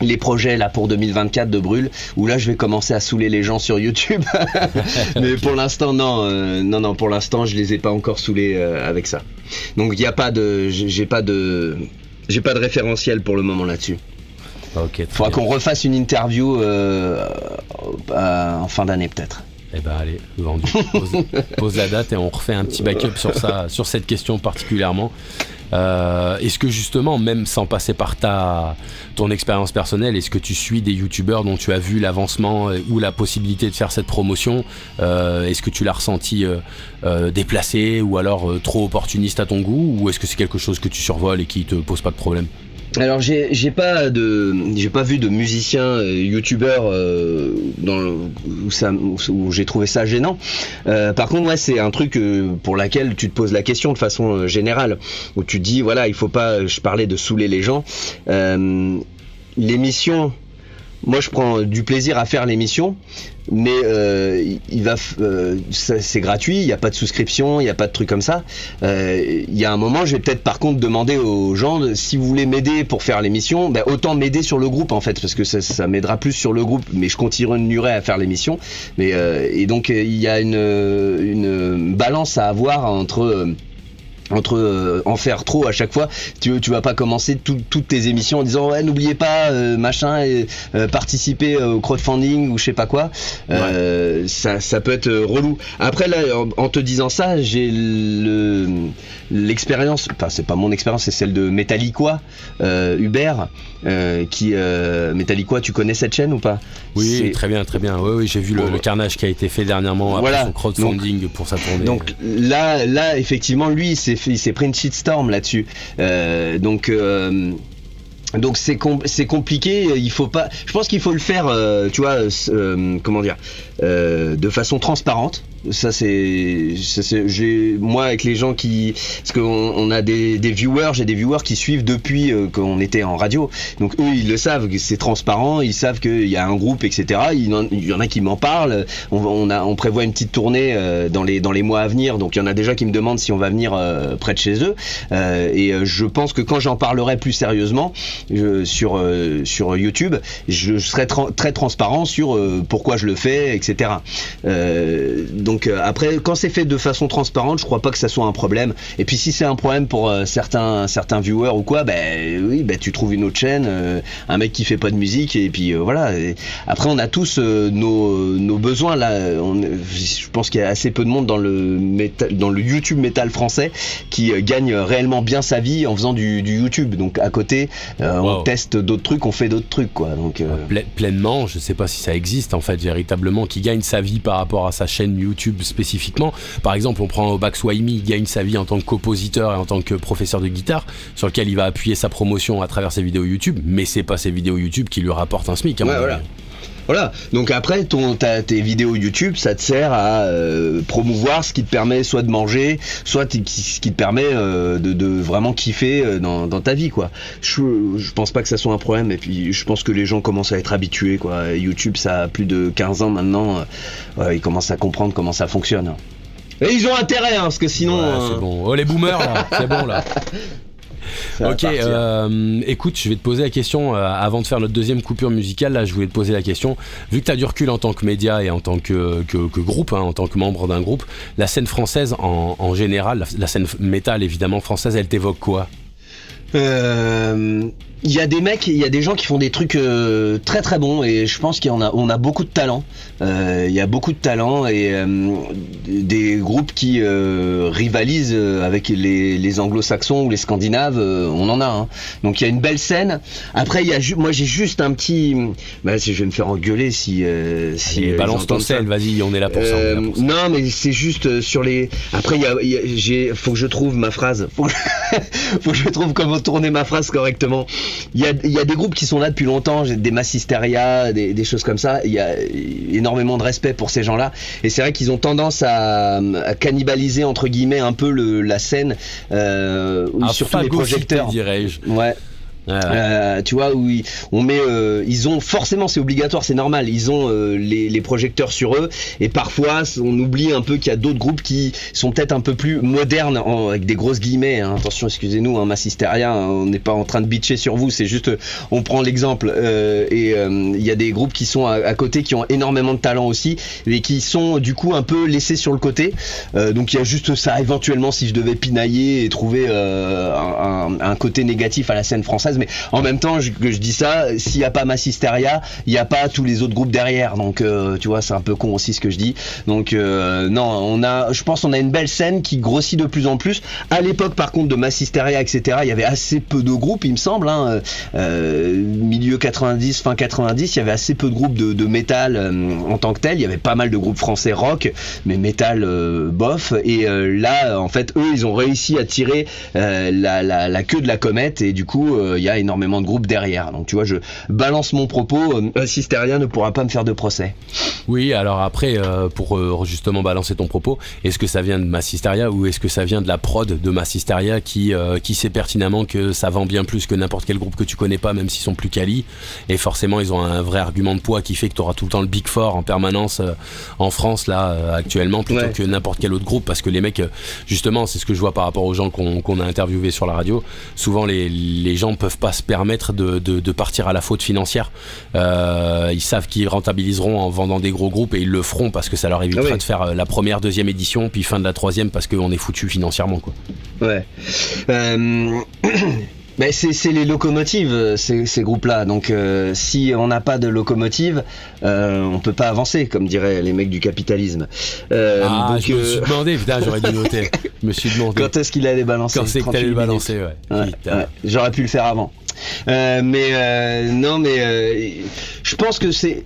les projets là pour 2024 de Brûle où là je vais commencer à saouler les gens sur YouTube mais pour l'instant non euh, non non pour l'instant je les ai pas encore saoulés euh, avec ça donc il n'y a pas de j'ai pas de j'ai pas de référentiel pour le moment là-dessus Ok, Faudra qu'on refasse une interview euh, euh, en fin d'année peut-être. Eh ben allez, vendu. Pose, pose la date et on refait un petit backup sur ça, sur cette question particulièrement. Euh, est-ce que justement, même sans passer par ta ton expérience personnelle, est-ce que tu suis des youtubeurs dont tu as vu l'avancement ou la possibilité de faire cette promotion Euh, Est-ce que tu l'as ressenti euh, déplacé ou alors trop opportuniste à ton goût ou est-ce que c'est quelque chose que tu survoles et qui te pose pas de problème? Alors j'ai j'ai pas de j'ai pas vu de musicien euh, youtubeur euh, dans le- où ça où, j'ai trouvé ça gênant. Euh, par contre ouais c'est un truc euh, pour laquelle tu te poses la question de façon euh, générale où tu dis voilà il faut pas je parlais de saouler les gens. L'émission moi je prends du plaisir à faire l'émission mais euh, il- va euh, c'est gratuit il n'y a pas de souscription il n'y a pas de truc comme ça. Euh, il y a un moment je vais peut-être par contre demander aux gens de- si vous voulez m'aider pour faire l'émission ben, autant m'aider sur le groupe en fait parce que ça, ça m'aidera plus sur le groupe mais je continuerai à faire l'émission. Mais euh, et donc il y a une, une balance à avoir entre euh, entre euh, en faire trop à chaque fois, tu, tu vas pas commencer tout- toutes tes émissions en disant ouais n'oubliez pas euh, machin et euh, participer au crowdfunding ou je sais pas quoi. Ça, ça peut être relou. Après là en, en te disant ça j'ai le l'expérience, enfin c'est pas mon expérience c'est celle de Metallica euh, Hubert qui tu connais cette chaîne ou pas? Oui, C'est- très bien, très bien. Oui, oui, j'ai vu le, le carnage qui a été fait dernièrement après Voilà. son crowdfunding pour sa tournée. Donc là, là, effectivement, lui, il s'est fait- il s'est pris une shitstorm là-dessus. Euh, donc. euh, donc c'est com- c'est compliqué, il faut pas. Je pense qu'il faut le faire, euh, tu vois, euh, comment dire, euh, de façon transparente. Ça c'est, j'ai moi avec les gens qui, parce qu'on on a des, des viewers, j'ai des viewers qui suivent depuis euh, qu'on était en radio. Donc eux ils le savent, c'est transparent, ils savent qu'il y a un groupe, etc. Il y en, a qui m'en parlent. On, on a, on prévoit une petite tournée euh, dans les dans les mois à venir. Donc il y en a déjà qui me demandent si on va venir euh, près de chez eux. Euh, et euh, je pense que quand j'en parlerai plus sérieusement sur euh, sur YouTube, je serai très transparent sur pourquoi je le fais, etc. Donc donc euh, après, quand c'est fait de façon transparente, je crois pas que ça soit un problème. Et puis si c'est un problème pour euh, certains certains viewers ou quoi, ben oui, ben tu trouves une autre chaîne, euh, un mec qui fait pas de musique et puis euh, voilà. Et après, on a tous euh, nos, nos besoins là. On- je pense qu'il y a assez peu de monde dans le métal, dans le YouTube métal français qui gagne réellement bien sa vie en faisant du, du YouTube. Donc à côté, euh, Wow. on teste d'autres trucs, on fait d'autres trucs quoi. Donc euh, Ple- pleinement, je sais pas si ça existe en fait véritablement, qui gagne sa vie par rapport à sa chaîne YouTube spécifiquement. Par exemple, on prend Waimi, il gagne sa vie en tant que compositeur et en tant que professeur de guitare, sur lequel il va appuyer sa promotion à travers ses vidéos YouTube, mais c'est pas ses vidéos YouTube qui lui rapportent un SMIC. Ouais, voilà. Voilà, donc après ton, ta- tes vidéos YouTube, ça te sert à euh, promouvoir ce qui te permet soit de manger, soit ce qui te permet euh, de, de vraiment kiffer euh, dans, dans ta vie, quoi. Je, je pense pas que ça soit un problème, et puis je pense que les gens commencent à être habitués, quoi. YouTube, ça a plus de 15 ans maintenant, ils commencent à comprendre comment ça fonctionne. Et ils ont intérêt, hein, parce que sinon... Ouais, c'est bon. Oh les boomers là, c'est bon là. Ok, euh, écoute, je vais te poser la question, euh, avant de faire notre deuxième coupure musicale, là je voulais te poser la question, vu que tu as du recul en tant que média et en tant que, que, que groupe, hein, en tant que membre d'un groupe, la scène française en, en général, la, la scène métal évidemment française, elle t'évoque quoi? Euh, Il y a des mecs, il y a des gens qui font des trucs euh, très très bons et je pense qu'on a, on a beaucoup de talent. Euh, Il y a beaucoup de talent et euh, des groupes qui euh, rivalisent euh, avec les, les anglo-saxons ou les scandinaves, euh, on en a. hein. Donc il y a une belle scène. Après, il y a ju- moi j'ai juste un petit. Bah, je vais me faire engueuler si. euh, si Allez, Balance ton sel, vas-y, on est là pour ça. là Euh, pour ça. non, mais c'est juste sur les. Après, il y a, il y a- j'ai, faut que je trouve ma phrase. Faut que, faut que je trouve comment tourner ma phrase correctement. Il y a, y a des groupes qui sont là depuis longtemps. Des Massisteria, des, des choses comme ça. Il y a énormément de respect pour ces gens-là. Et c'est vrai qu'ils ont tendance à, à cannibaliser entre guillemets un peu le, la scène, euh, surtout les projecteurs. dirais-je. Ouais. Euh, tu vois où on met euh, ils ont forcément c'est obligatoire c'est normal. Ils ont euh, les, les projecteurs sur eux. Et parfois on oublie un peu qu'il y a d'autres groupes qui sont peut-être un peu plus modernes en- avec des grosses guillemets hein. attention excusez-nous hein, Massisteria hein, on n'est pas en train de bitcher sur vous c'est juste euh, on prend l'exemple. Euh, et euh, il y a des groupes qui sont à, à côté qui ont énormément de talent aussi et qui sont du coup un peu laissés sur le côté. Donc il y a juste ça éventuellement si je devais pinailler et trouver un- un côté négatif à la scène française mais en même temps je, que je dis ça s'il n'y a pas Massisteria il n'y a pas tous les autres groupes derrière. Donc euh, tu vois c'est un peu con aussi ce que je dis. Donc euh, non on a je pense on a une belle scène qui grossit de plus en plus. À l'époque par contre de Massisteria etc il y avait assez peu de groupes il me semble hein, euh, milieu 90 fin 90 il y avait assez peu de groupes de, de métal euh, en tant que tel. Il y avait pas mal de groupes français rock mais métal euh, bof. Et euh, là en fait eux ils ont réussi à tirer la, la, la queue de la comète. Et du coup y a énormément de groupes derrière donc tu vois je balance mon propos euh, Sisteria ne pourra pas me faire de procès Oui, alors après, euh, pour euh, justement balancer ton propos, est-ce que ça vient de Massisteria ou est-ce que ça vient de la prod de Massisteria qui, euh, qui sait pertinemment que ça vend bien plus que n'importe quel groupe que tu connais pas, même s'ils sont plus quali? Et forcément, ils ont un vrai argument de poids qui fait que tu auras tout le temps le Big Four en permanence euh, en France, là, euh, actuellement, plutôt Ouais. que n'importe quel autre groupe. Parce que les mecs, euh, justement, c'est ce que je vois par rapport aux gens qu'on qu'on a interviewés sur la radio. Souvent, les, les gens peuvent pas se permettre de, de, de partir à la faute financière. Euh, ils savent qu'ils rentabiliseront en vendant des gros groupes et ils le feront parce que ça leur évitera Ah oui. de faire euh, la première, deuxième édition, puis fin de la troisième parce qu'on est foutu financièrement. Quoi. Ouais. Euh, ben, c'est c'est les locomotives, euh, ces, ces groupes-là. Donc, euh, si on n'a pas de locomotive, euh, on peut pas avancer, comme diraient les mecs du capitalisme. Euh, ah, donc, je me euh, suis demandé, putain, j'aurais dû noter. Je me suis demandé. quand est-ce qu'il allait balancer Quand c'est que t'allais le 38 minutes. balancer, ouais. Ouais, J'aurais pu le faire avant. Euh, mais euh, non, mais euh, je pense que c'est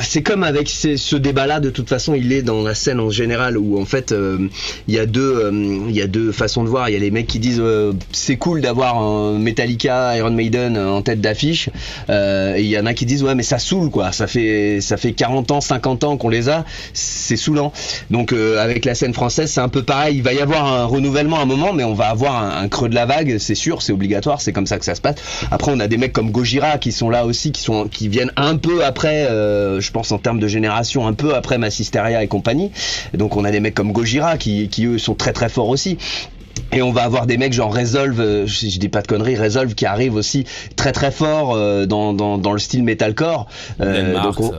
c'est comme avec ces- ce débat-là, de toute façon, il est dans la scène en général où en fait euh, il y a deux euh, il y a deux façons de voir. Il y a les mecs qui disent euh, c'est cool d'avoir Metallica, Iron Maiden en tête d'affiche, euh, et il y en a qui disent ouais mais ça saoule quoi. Ça fait ça fait 40 ans, 50 ans qu'on les a, c'est saoulant. Donc euh, avec la scène française, c'est un peu pareil. Il va y avoir un renouvellement à un moment, mais on va avoir un, un creux de la vague, c'est sûr, c'est obligatoire, c'est comme ça que ça se passe. Après, on a des mecs comme Gojira qui sont là aussi, qui sont qui viennent un peu après, euh, je pense en termes de génération, un peu après Massisteria et compagnie. Donc on a des mecs comme Gojira qui, qui eux sont très très forts aussi. Et on va avoir des mecs genre Resolve, euh, je, dis pas de conneries, Resolve qui arrive aussi très très fort euh, dans, dans, dans le style metalcore. Donc on-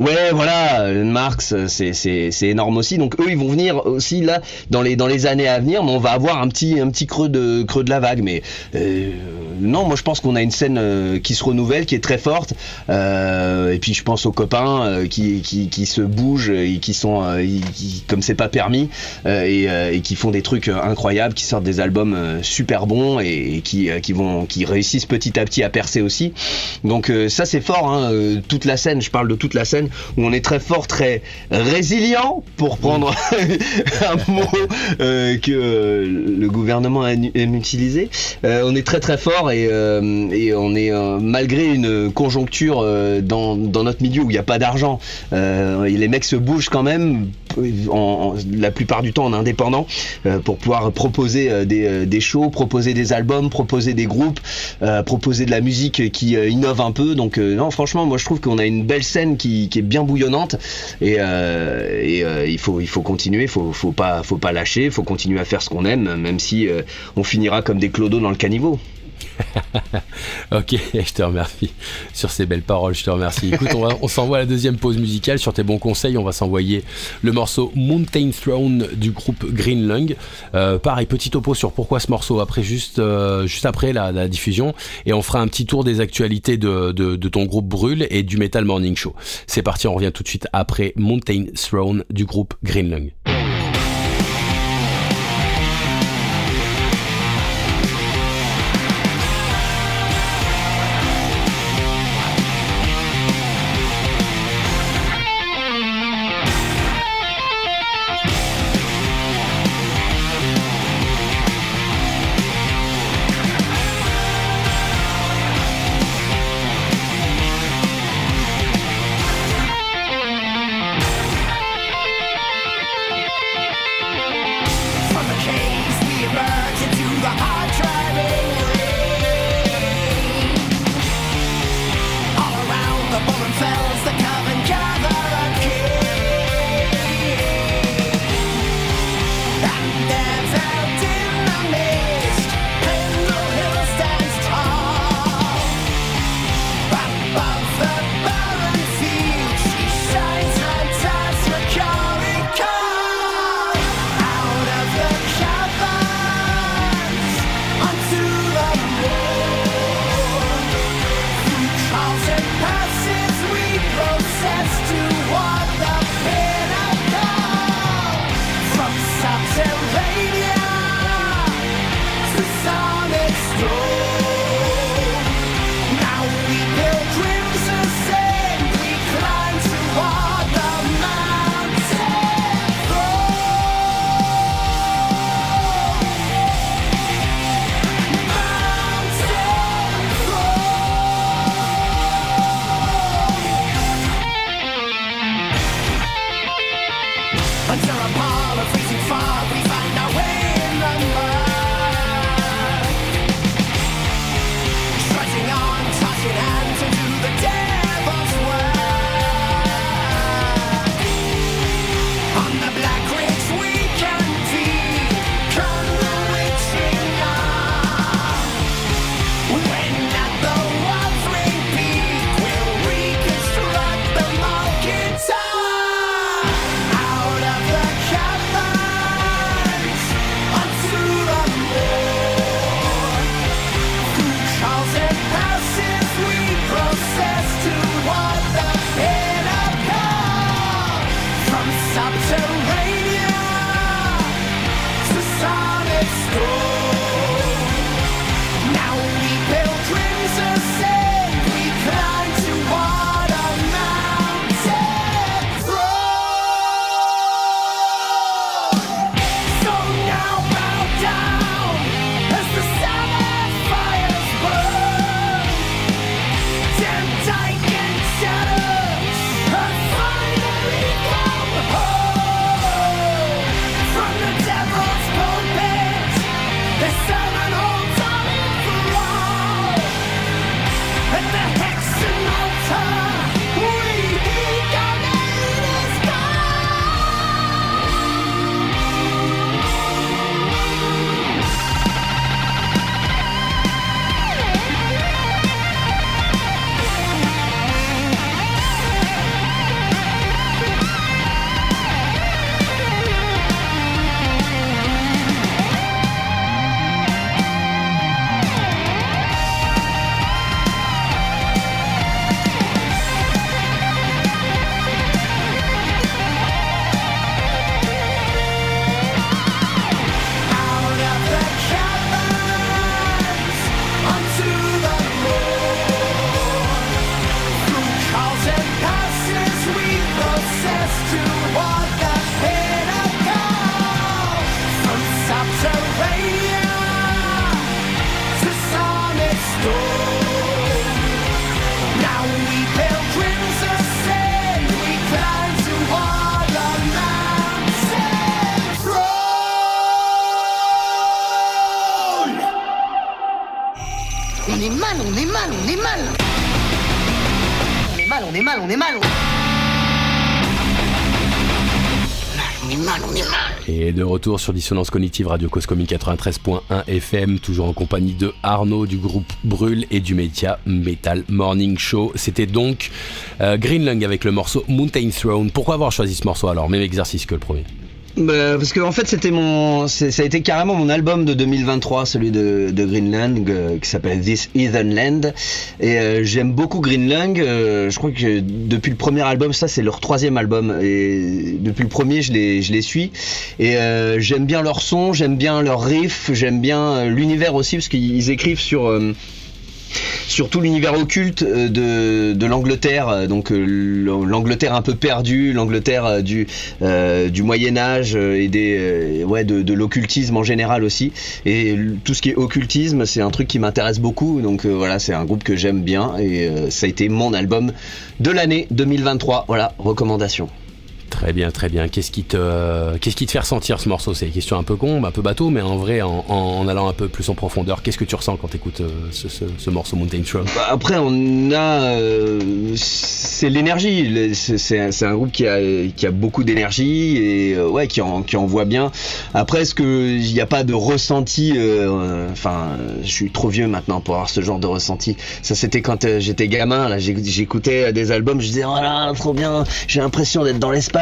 Ouais, voilà, Marx, c'est énorme aussi. Donc eux, ils vont venir aussi là dans les dans les années à venir, mais on va avoir un petit un petit creux de creux de la vague. Mais euh, non, moi je pense qu'on a une scène euh, qui se renouvelle, qui est très forte. Euh, et puis je pense aux copains qui, qui qui se bougent et qui sont qui- comme c'est pas permis et, qui font des trucs incroyables, qui sortent des albums super bons et, qui qui vont qui réussissent petit à petit à percer aussi. Donc ça c'est fort, hein, toute la scène. Je parle de toute la scène où on est très fort, très résilient, pour prendre un mot euh, que le gouvernement aime utiliser. Euh, on est très très fort et, euh, et on est malgré une conjoncture dans, dans notre milieu où il n'y a pas d'argent, les mecs se bougent quand même. En, en- la plupart du temps en indépendant pour pouvoir proposer des, des shows, proposer des albums, proposer des groupes, proposer de la musique qui innove un peu. Donc non, franchement, moi je trouve qu'on a une belle scène qui, qui bien bouillonnante et, euh, euh, il faut il faut continuer, faut faut pas faut pas lâcher, faut continuer à faire ce qu'on aime, même si euh, on finira comme des clodos dans le caniveau. Ok, je te remercie. Sur ces belles paroles, je te remercie. Écoute, on, s'envoie la deuxième pause musicale. Sur tes bons conseils, on va s'envoyer le morceau Mountain Throne du groupe Green Lung. Euh, pareil, petit topo sur pourquoi ce morceau après juste, euh, juste après la, diffusion. Et on fera un petit tour des actualités de, de, de ton groupe Brûle et du Metal Morning Show. C'est parti, on revient tout de suite après Mountain Throne du groupe Green Lung. Retour sur Dissonance Cognitive Radio Cause Commune 93.1 FM, toujours en compagnie de Arnaud du groupe Brûle et du média Metal Morning Show. C'était donc euh, Green Lung avec le morceau Mountain Throne. Pourquoi avoir choisi ce morceau alors? Même exercice que le premier. Bah, parce que en fait c'était mon ça a été carrément mon album de 2023 celui de, de Greenland euh, qui s'appelle This Heathen Land. Et euh, j'aime beaucoup Greenland euh, je crois que depuis le premier album ça c'est leur troisième album. Et depuis le premier je les je les suis. Et euh, j'aime bien leur son j'aime bien leur riff j'aime bien euh, l'univers aussi parce qu'ils écrivent sur sur tout l'univers occulte euh, de, l'Angleterre, euh, donc euh, l'Angleterre un peu perdue, l'Angleterre du, Moyen Âge et de, l'occultisme en général aussi. Et tout ce qui est occultisme, c'est un truc qui m'intéresse beaucoup. Donc voilà, c'est un groupe que j'aime bien et ça a été mon album de l'année 2023. Voilà, recommandation. Très bien, très bien. Qu'est-ce qui te, euh, qu'est-ce qui te fait ressentir ce morceau? C'est une question un peu con, un peu bateau, mais en vrai, en, en- en allant un peu plus en profondeur, qu'est-ce que tu ressens quand tu écoutes ce, ce- ce morceau Mountain Throne Bah, Après, on a. euh, c'est l'énergie. C'est un, groupe qui a, qui a beaucoup d'énergie et euh, ouais, qui, en, qui envoie bien. Après, est-ce qu'il n'y a pas de ressenti euh, Enfin, je suis trop vieux maintenant pour avoir ce genre de ressenti. Ça, c'était quand euh, j'étais gamin. Là, j'écoutais des albums, je disais, oh là, trop bien, j'ai l'impression d'être dans l'espace.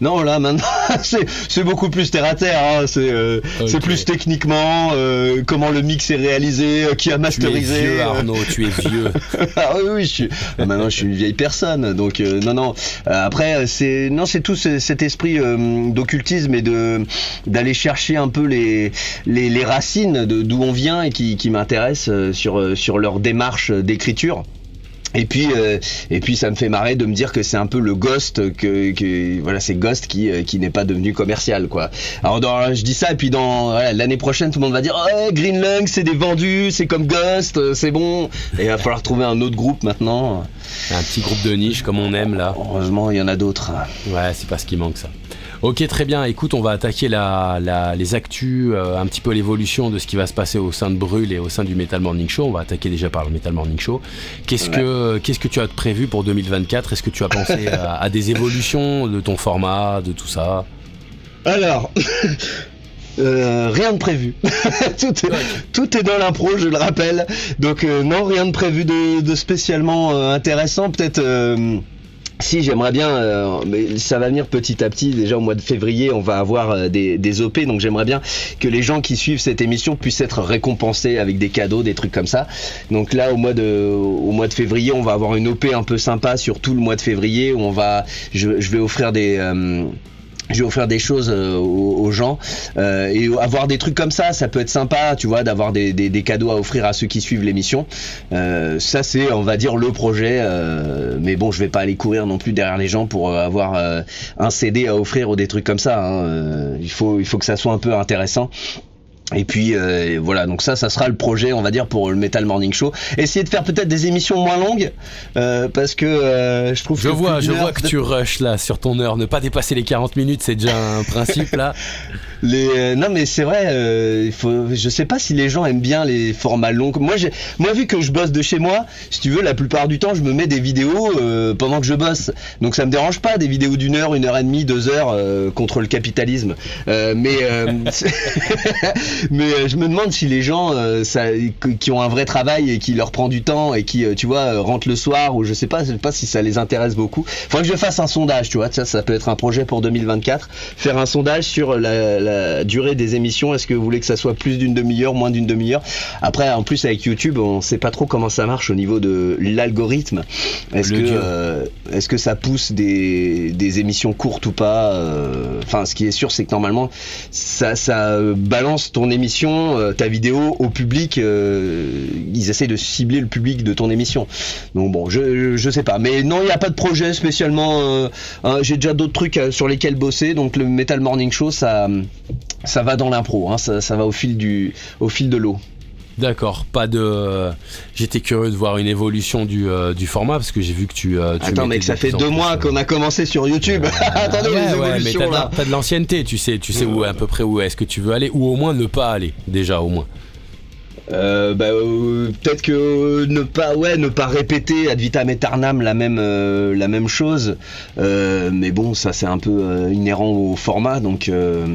Non, là, maintenant, c'est beaucoup plus terre à terre. hein. C'est euh, plus techniquement euh, comment le mix est réalisé, euh, qui a Tu es masterisé. vieux, euh, Arnaud, tu es vieux. ah oui, oui, je suis. ah, Maintenant, je suis une vieille personne, donc euh, non, non. Après, c'est non, c'est tout ce- cet esprit d'occultisme et de d'aller chercher un peu les les, les racines de d'où on vient et qui, qui sur euh, sur leur démarche d'écriture. Et puis, euh, et puis, ça me fait marrer de me dire que c'est un peu le Ghost que, que voilà, c'est Ghost qui, euh, qui n'est pas devenu commercial, quoi. Alors, dans, je dis ça, et puis dans voilà, l'année prochaine, tout le monde va dire, ouais, Green Lung, c'est des vendus, c'est comme Ghost, euh, c'est bon. Et il va falloir trouver un autre groupe maintenant. Un petit groupe de niche comme on aime là. Heureusement, il y en a d'autres. Ouais, c'est pas ce qui manque ça. Ok, très bien. Écoute, on va attaquer la, la- les actus, euh, un petit peu l'évolution de ce qui va se passer au sein de Brûle et au sein du Metal Morning Show. On va attaquer déjà par le Metal Morning Show. Qu'est-ce que qu'est-ce que tu as prévu pour 2024 Est-ce que tu as pensé à, à des évolutions de ton format, de tout ça? Alors. euh, rien de prévu. tout, est, tout est dans l'impro, je le rappelle. Donc euh, non, rien de prévu de, de spécialement intéressant. Peut-être euh, si j'aimerais bien, euh, mais ça va venir petit à petit. Déjà au mois de février, on va avoir euh, des, des OP, donc j'aimerais bien que les gens qui suivent cette émission puissent être récompensés avec des cadeaux, des trucs comme ça. Donc là, au mois de, au mois de février, on va avoir une OP un peu sympa sur tout le mois de février où on va, je, vais offrir des euh, je vais offrir des choses euh, aux, gens euh, et avoir des trucs comme ça, ça peut être sympa, tu vois, d'avoir des, des, des cadeaux à offrir à ceux qui suivent l'émission. Euh, ça c'est, on va dire, le projet. euh, mais bon, je vais pas aller courir non plus derrière les gens pour euh, avoir euh, un CD à offrir ou des trucs comme ça. hein. Il faut, il faut que ça soit un peu intéressant. Et puis euh, voilà, donc ça, ça sera le projet, on va dire, pour le Metal Morning Show. Essayer de faire peut-être des émissions moins longues, euh, parce que euh, je trouve Je que vois, je vois que de- tu rushes là sur ton heure. Ne pas dépasser les 40 minutes, c'est déjà un principe là. Les, euh, non mais c'est vrai, euh, il faut, je sais pas si les gens aiment bien les formats longs. Moi, moi vu que je bosse de chez moi, si tu veux, la plupart du temps, je me mets des vidéos euh, pendant que je bosse. Donc ça me dérange pas des vidéos d'une heure, une heure et demie, deux heures euh, contre le capitalisme. Euh, mais euh, mais euh, je me demande si les gens euh, ça, qui ont un vrai travail et qui leur prend du temps et qui, euh, tu vois, rentrent le soir ou je sais pas, je sais pas si ça les intéresse beaucoup. Faudrait que je fasse un sondage, tu vois. Ça, ça peut être un projet pour 2024. Faire un sondage sur la, la durée des émissions. Est-ce que vous voulez que ça soit plus d'une demi-heure, moins d'une demi-heure? Après, en plus avec YouTube, on sait pas trop comment ça marche au niveau de l'algorithme. Est-ce que, euh, est-ce que ça pousse des, des émissions courtes ou pas euh, Enfin, ce qui est sûr, c'est que normalement, ça, ça balance ton émission, euh, ta vidéo au public. euh, ils essaient de cibler le public de ton émission. Donc bon, je, je, sais pas. Mais non, il n'y a pas de projet spécialement. euh, hein, J'ai déjà d'autres trucs sur lesquels bosser. Donc le Metal Morning Show, ça, ça va dans l'impro. Hein, ça, ça va au fil du, au fil de l'eau. D'accord, pas de. J'étais curieux de voir une évolution du, euh, du format parce que j'ai vu que tu. euh, tu Attends, mec, ça fait deux mois euh, qu'on a commencé sur YouTube. Attendez, ouais, les ouais, mais t'as de, là. t'as de l'ancienneté, tu sais, tu sais où à peu près où est-ce que tu veux aller ou au moins ne pas aller déjà au moins. Euh, bah, euh, peut-être que euh, ne pas, ouais, ne pas répéter ad vitam aeternam la même, euh, la même chose. Euh, mais bon, ça c'est un peu euh, inhérent au format. Donc, euh.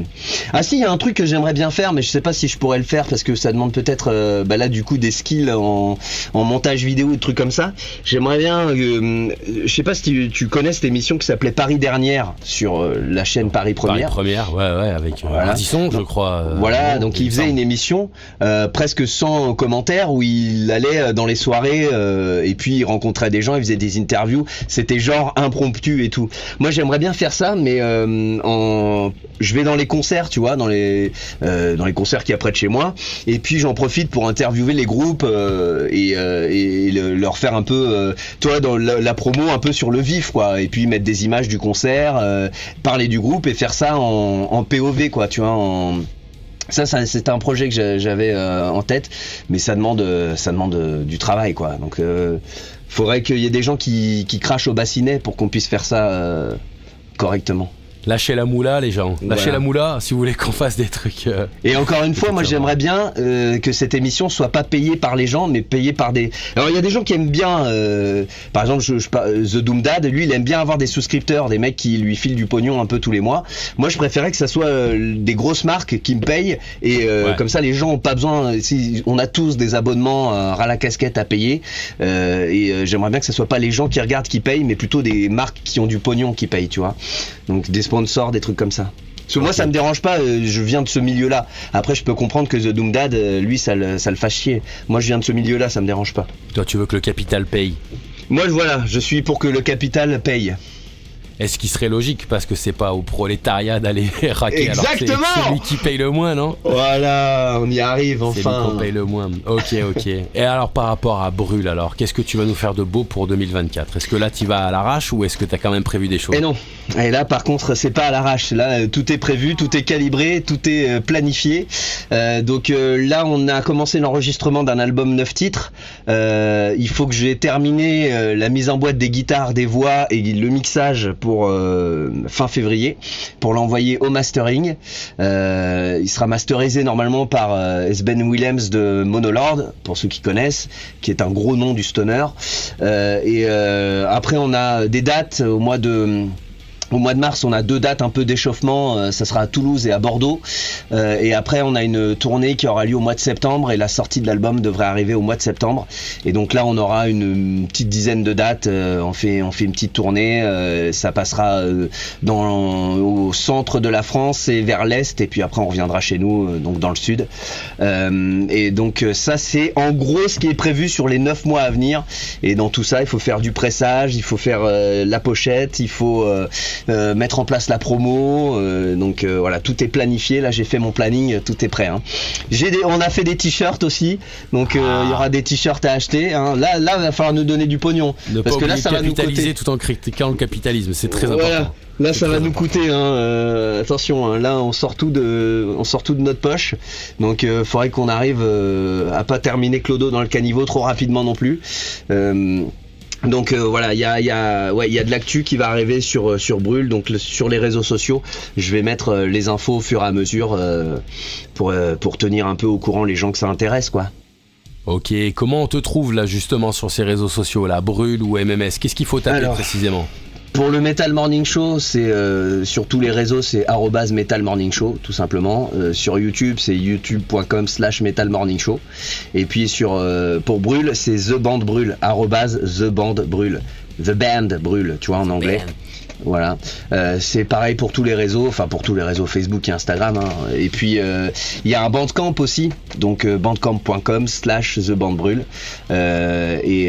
ah si, il y a un truc que j'aimerais bien faire, mais je sais pas si je pourrais le faire parce que ça demande peut-être, euh, bah là du coup des skills en, en montage vidéo, des trucs comme ça. J'aimerais bien, euh, je sais pas si tu, tu connais cette émission qui s'appelait Paris dernière sur la chaîne Paris Paris Première. première, ouais, ouais, avec euh, Voilà. Ardisson, je crois. Voilà, donc il faisait une émission euh, presque sans commentaires où il allait euh, dans les soirées euh, et puis il rencontrait des gens, il faisait des interviews. C'était genre impromptu et tout. Moi j'aimerais bien faire ça, mais euh, en je vais dans les concerts, tu vois, dans les dans les concerts qui de chez moi, et puis j'en profite pour interviewer les groupes et, et le- leur faire un peu, toi, dans la, promo un peu sur le vif, quoi, et puis mettre des images du concert, parler du groupe et faire ça en, en POV, quoi, tu vois, en ça, c'était un projet que j'a- j'avais euh, en tête, mais ça demande, euh, ça demande euh, du travail, quoi. Donc, euh, faudrait qu'il y ait des gens qui, crachent au bassinet pour qu'on puisse faire ça correctement. Lâchez la moula, les gens. Lâchez Voilà. la moula si vous voulez qu'on fasse des trucs. euh, Et encore une fois, moi j'aimerais bien euh, que cette émission soit pas payée par les gens, mais payée par des. Alors il y a des gens qui aiment bien, euh, par exemple, je, The Doom Dad, lui il aime bien avoir des souscripteurs, des mecs qui lui filent du pognon un peu tous les mois. Moi je préférais que ça soit des grosses marques qui me payent et Ouais. comme ça les gens ont pas besoin. Si on a tous des abonnements ras la casquette à payer, et j'aimerais bien que ce soit pas les gens qui regardent qui payent, mais plutôt des marques qui ont du pognon qui payent, tu vois. Donc des sponsors, des trucs comme ça. Parce que moi, ça me dérange pas, euh, je viens de ce milieu-là. Après, je peux comprendre que The Doom Dad, euh, lui, ça le, ça le chier. Moi, je viens de ce milieu-là, ça me dérange pas. Toi, tu veux que le capital paye? Moi, voilà, je suis pour que le capital paye. Est-ce qui serait logique parce que c'est pas au prolétariat d'aller raquer alors que c'est Exactement celui qui paye le moins, non? Voilà, on y arrive C'est lui enfin. qu'on paye le moins. Ok, ok. Et alors par rapport à Brûle, alors qu'est-ce que tu vas nous faire de beau pour 2024 Est-ce que là tu vas à l'arrache ou est-ce que tu as quand même prévu des choses? Et non. Et là, par contre, c'est pas à l'arrache. Là, euh, tout est prévu, tout est calibré, tout est euh, planifié. Euh, donc euh, là, on a commencé l'enregistrement d'un album 9 titres. Euh, il faut que j'ai terminé la mise en boîte des guitares, des voix et le mixage pour euh, fin février, pour l'envoyer au mastering. Euh, il sera masterisé normalement par euh, Esben Williams de Monolord, pour ceux qui connaissent, qui est un gros nom du stoner. Et après, on a des dates au mois de au mois de mars, on a deux dates un peu d'échauffement. euh, ça sera à Toulouse et à Bordeaux. Euh, et après, on a une tournée qui aura lieu au mois de septembre. Et la sortie de l'album devrait arriver au mois de septembre. Et donc là, on aura une, petite dizaine de dates. Euh, on fait, on fait une petite tournée. Ça passera dans, au centre de la France et vers l'est. Et puis après, on reviendra chez nous, donc dans le sud. Et donc ça, c'est en gros ce qui est prévu sur les neuf mois à venir. Et dans tout ça, il faut faire du pressage, il faut faire la pochette, il faut euh, euh, mettre en place la promo. euh, donc euh, voilà, tout est planifié. Là, j'ai fait mon planning, euh, tout est prêt. hein. J'ai des, on a fait des t-shirts aussi, donc euh, Ah. il y aura des t-shirts à acheter. hein. Là, là, il va falloir nous donner du pognon, Ne parce pas que là, ça va nous coûter. tout en critiquant le capitalisme, c'est très Voilà. important. Là, ça va nous coûter. Hein. euh, attention, hein. là, on sort tout de, on sort tout de notre poche. Donc, il faudrait qu'on arrive euh, à pas terminer Clodo dans le caniveau trop rapidement non plus. Donc euh, voilà, il y a, il y, a, ouais, y a de l'actu qui va arriver sur, euh, sur Brûle, donc le- sur les réseaux sociaux. Je vais mettre euh, les infos au fur et à mesure euh, pour, pour tenir un peu au courant les gens que ça intéresse, quoi. Ok, comment on te trouve là justement sur ces réseaux sociaux là, Brûle ou MMS Qu'est-ce qu'il faut taper Alors. précisément? Pour le Metal Morning Show, c'est euh, sur tous les réseaux, c'est arrobase Metal Morning Show, tout simplement. Euh, sur YouTube, c'est youtube.com slash Metal Morning Show. Et puis sur euh, pour Brûle, c'est The Band Brûle, The Band Brûle. The Band Brûle, tu vois, en anglais. Voilà, Euh, c'est pareil pour tous les réseaux, enfin pour tous les réseaux Facebook et Instagram. hein. Et puis euh, il y a un Bandcamp aussi, donc euh, bandcamp.com slash The Band Brûle. Euh, et,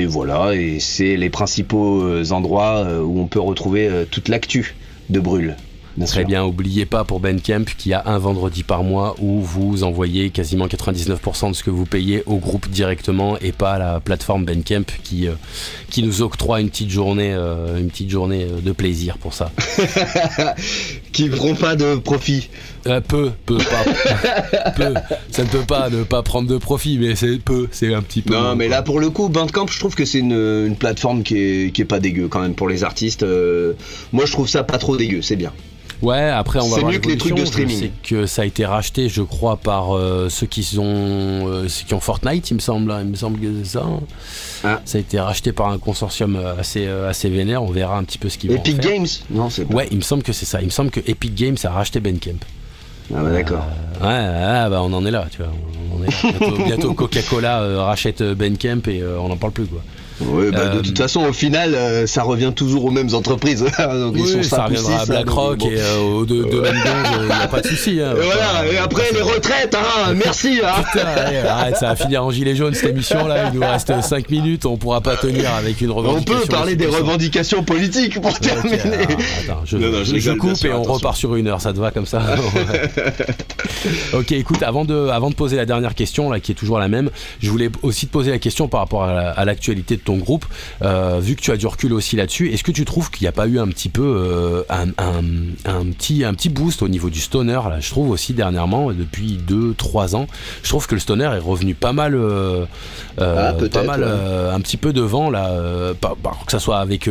et voilà, et c'est les principaux endroits où on peut retrouver toute l'actu de Brûle. Bien Très sûr. bien, oubliez pas pour Bandcamp qu'il y a un vendredi par mois où vous envoyez quasiment 99% de ce que vous payez au groupe directement et pas à la plateforme Bandcamp qui, euh, qui nous octroie une petite journée, euh, une petite journée euh, de plaisir pour ça. qui feront pas de profit. Euh, peu, peu, pas. peu. Ça ne peut pas ne pas prendre de profit, mais c'est peu, c'est un petit peu. Non, mais là pour le coup, Bandcamp, je trouve que c'est une, une plateforme qui est, qui est pas dégueu quand même pour les artistes. Moi, je trouve ça pas trop dégueu, c'est bien. Ouais, après on va C'est voir mieux que les trucs de streaming. sais que ça a été racheté, je crois, par euh, ceux qui ont euh, ceux qui ont Fortnite, il me semble. hein. Il me semble que c'est ça. Ah. Ça a été racheté par un consortium euh, assez assez vénère. On verra un petit peu ce qu'ils vont Epic en faire. Games Non, c'est pas. Ouais, il me semble que c'est ça. Il me semble que Epic Games a racheté Bandcamp. Ah bah d'accord. Ouais, ouais, bah on en est là, tu vois. On en est là. Bientôt, bientôt Coca-Cola rachète euh, Bandcamp et on n'en parle plus quoi. Ouais, bah, euh, de toute façon, au final, euh, ça revient toujours aux mêmes entreprises. Donc ils sont Oui, ça reviendra à BlackRock bon. et euh, aux deux, deux mêmes il n'y a pas de souci. Hein, Et voilà, et après les retraites, hein, merci. Hein. Putain, arrête, ça va finir en gilet jaune cette émission là. Il nous reste 5 minutes, on pourra pas tenir avec une On revendication. peut parler des revendications politiques pour terminer. alors, attends, je, Non, non, je je rigole, coupe sûr, et on attention. repart sur une heure, ça te va comme ça? Ok, écoute, avant de, avant de poser la dernière question, là, qui est toujours la même, je voulais aussi te poser la question par rapport à l'actualité de ton groupe. Euh, vu que tu as du recul aussi là-dessus, est-ce que tu trouves qu'il n'y a pas eu un petit peu euh, un, un- un petit, un petit boost au niveau du stoner là, Je trouve aussi dernièrement, depuis 2-3 ans, je trouve que le stoner est revenu pas mal, euh, Ah, pas mal ouais. un petit peu devant là, pas- bah, que ça soit avec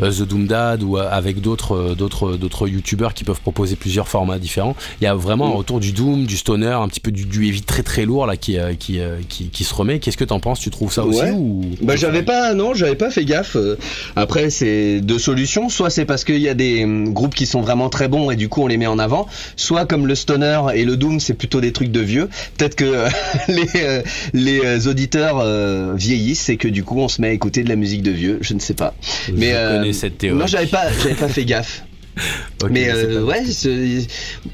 The Doom Dad ou avec d'autres d'autres d'autres youtubeurs qui peuvent proposer plusieurs formats différents. Il y a vraiment Mm. un retour du doom, du stoner, un petit peu du, du heavy très très lourd là qui qui, qui, qui se remet. Qu'est-ce que t'en penses? Tu trouves ça aussi ou Bah j'avais pas non j'avais pas fait gaffe. Euh, Après c'est deux solutions. Soit c'est parce qu'il y a des hum, groupes qui sont vraiment très bons et du coup on les met en avant. Soit comme le stoner et le doom c'est plutôt des trucs de vieux. Peut-être que euh, les euh, les auditeurs euh, vieillissent et que du coup on se met à écouter de la musique de vieux. Je ne sais pas. Je Mais connais cette théorie. non j'avais pas j'avais pas fait gaffe. Mais c'est euh, ouais,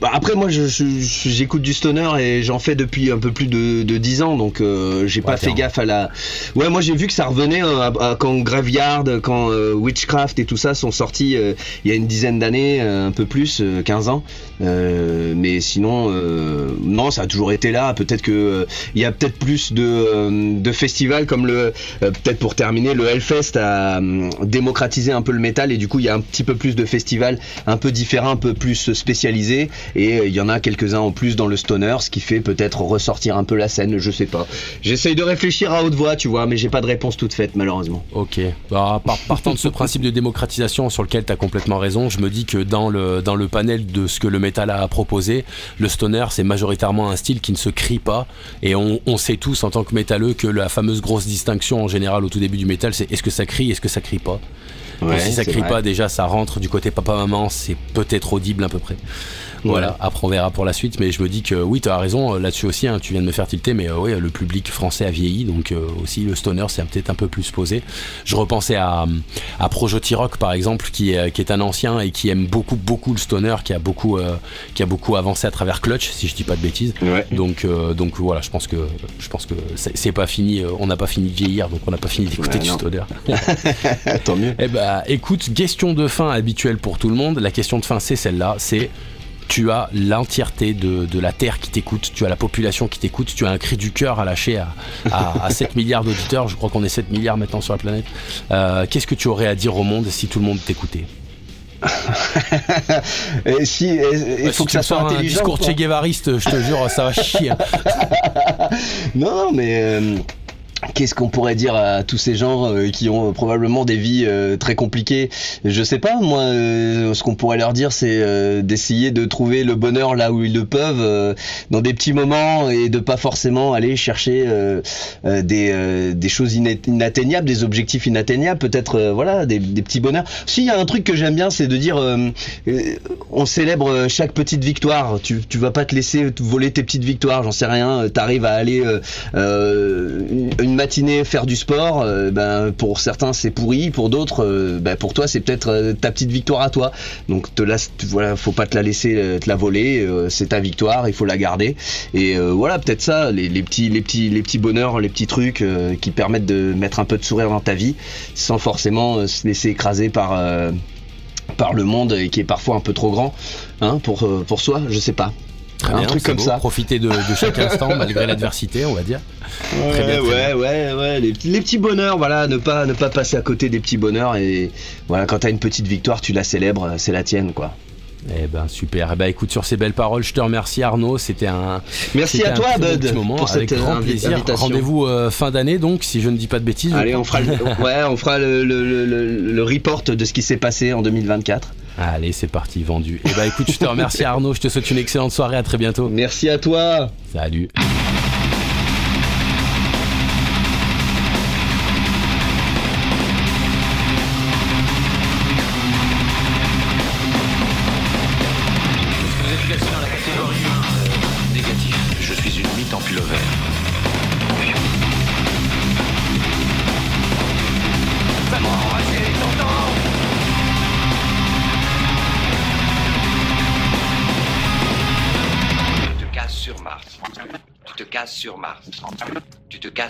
bah, après moi j'écoute du stoner et j'en fais depuis un peu plus de, de 10 ans donc euh, j'ai pas fait gaffe à la. Ouais, moi j'ai vu que ça revenait hein, à- à- quand Graveyard, quand euh, Witchcraft et tout ça sont sortis euh, il y a une dizaine d'années, euh, un peu plus, euh, 15 ans. Euh, mais sinon, euh, non, ça a toujours été là. Peut-être que euh, il y a peut-être plus de, euh, de festivals comme le, euh, peut-être pour terminer, le Hellfest a euh, démocratisé un peu le métal et du coup il y a un petit peu plus de festivals un peu différents, un peu plus spécialisés et euh, il y en a quelques-uns en plus dans le stoner, ce qui fait peut-être ressortir un peu la scène, je sais pas. J'essaye de réfléchir à haute voix, tu vois, mais j'ai pas de réponse toute faite malheureusement. Ok. Bah, par- partant de ce principe de démocratisation sur lequel tu as complètement raison, je me dis que dans le, dans le panel de ce que le métal a proposé, le stoner, c'est majoritairement un style qui ne se crie pas. Et on, on sait tous en tant que métalleux que la fameuse grosse distinction en général au tout début du métal, c'est est-ce que ça crie, est-ce que ça crie pas? Ouais, Et si ça crie vrai. pas, déjà ça rentre du côté papa-maman, c'est peut-être audible à peu près. Voilà, Ouais. après on verra pour la suite, mais je me dis que oui, tu as raison euh, là-dessus aussi, hein, tu viens de me faire tilter, mais euh, oui, le public français a vieilli, donc euh, aussi le stoner c'est peut-être un peu plus posé. Je repensais à, à Projoti Rock par exemple, qui est, qui est un ancien et qui aime beaucoup, beaucoup le stoner, qui a beaucoup, euh, qui a beaucoup avancé à travers Clutch, si je dis pas de bêtises. Ouais. Donc, euh, donc voilà, je pense que, je pense que c'est c'est pas fini, on n'a pas fini de vieillir, donc on n'a pas fini d'écouter Ouais, du stoner. Tant mieux. Eh bah, écoute, question de fin habituelle pour tout le monde. La question de fin, c'est celle-là. C'est tu as l'entièreté de, de la Terre qui t'écoute, tu as la population qui t'écoute, tu as un cri du cœur à lâcher à, à, à 7 milliards d'auditeurs. Je crois qu'on est 7 milliards maintenant sur la planète. Euh, Qu'est-ce que tu aurais à dire au monde si tout le monde t'écoutait? Et si, et- et il Bah, faut si que tu ça soit un discours. Che Guevariste, je te jure, ça va chier. hein. Non, non, mais euh, qu'est-ce qu'on pourrait dire à tous ces gens euh, qui ont probablement des vies euh, très compliquées? Je sais pas, moi, euh, ce qu'on pourrait leur dire, c'est euh, d'essayer de trouver le bonheur là où ils le peuvent, euh, dans des petits moments, et de pas forcément aller chercher euh, euh, des, euh, choses ina- inatteignables, des objectifs inatteignables, peut-être, euh, voilà, des, petits bonheurs. Si, il y a un truc que j'aime bien, c'est de dire, euh, euh, on célèbre chaque petite victoire. Tu, tu vas pas te laisser voler tes petites victoires, j'en sais rien. T'arrives à aller euh, euh, une, matinée faire du sport. euh, ben pour certains c'est pourri, pour d'autres, euh, ben pour toi c'est peut-être euh, ta petite victoire à toi. Donc te laisse, voilà, faut pas te la laisser te la voler. c'est ta victoire, il faut la garder. Et voilà, peut-être ça, les, petits, les petits, les petits bonheurs, les petits trucs qui permettent de mettre un peu de sourire dans ta vie, sans forcément se laisser écraser par par le monde qui est parfois un peu trop grand hein, pour, pour soi, je sais pas. Très un bien, truc comme beau. ça. Profiter de, de chaque instant malgré l'adversité, on va dire. Très bien, très ouais, ouais, ouais, les, petits- les petits bonheurs, voilà, ne pas, ne pas passer à côté des petits bonheurs et voilà, quand t'as une petite victoire, tu la célèbres, c'est la tienne, quoi. Eh ben super. Eh ben écoute sur ces belles paroles, je te remercie Arnaud. C'était un Merci à un toi, Bud, petit moment pour avec cette grand invi- plaisir. Rendez-vous euh, fin d'année donc, si je ne dis pas de bêtises. Allez, on fera, le, ouais, on fera le- le- le- le report de ce qui s'est passé en 2024. Allez, c'est parti, vendu. Eh ben écoute, je te remercie Arnaud. Je te souhaite une excellente soirée. À très bientôt. Merci à toi. Salut.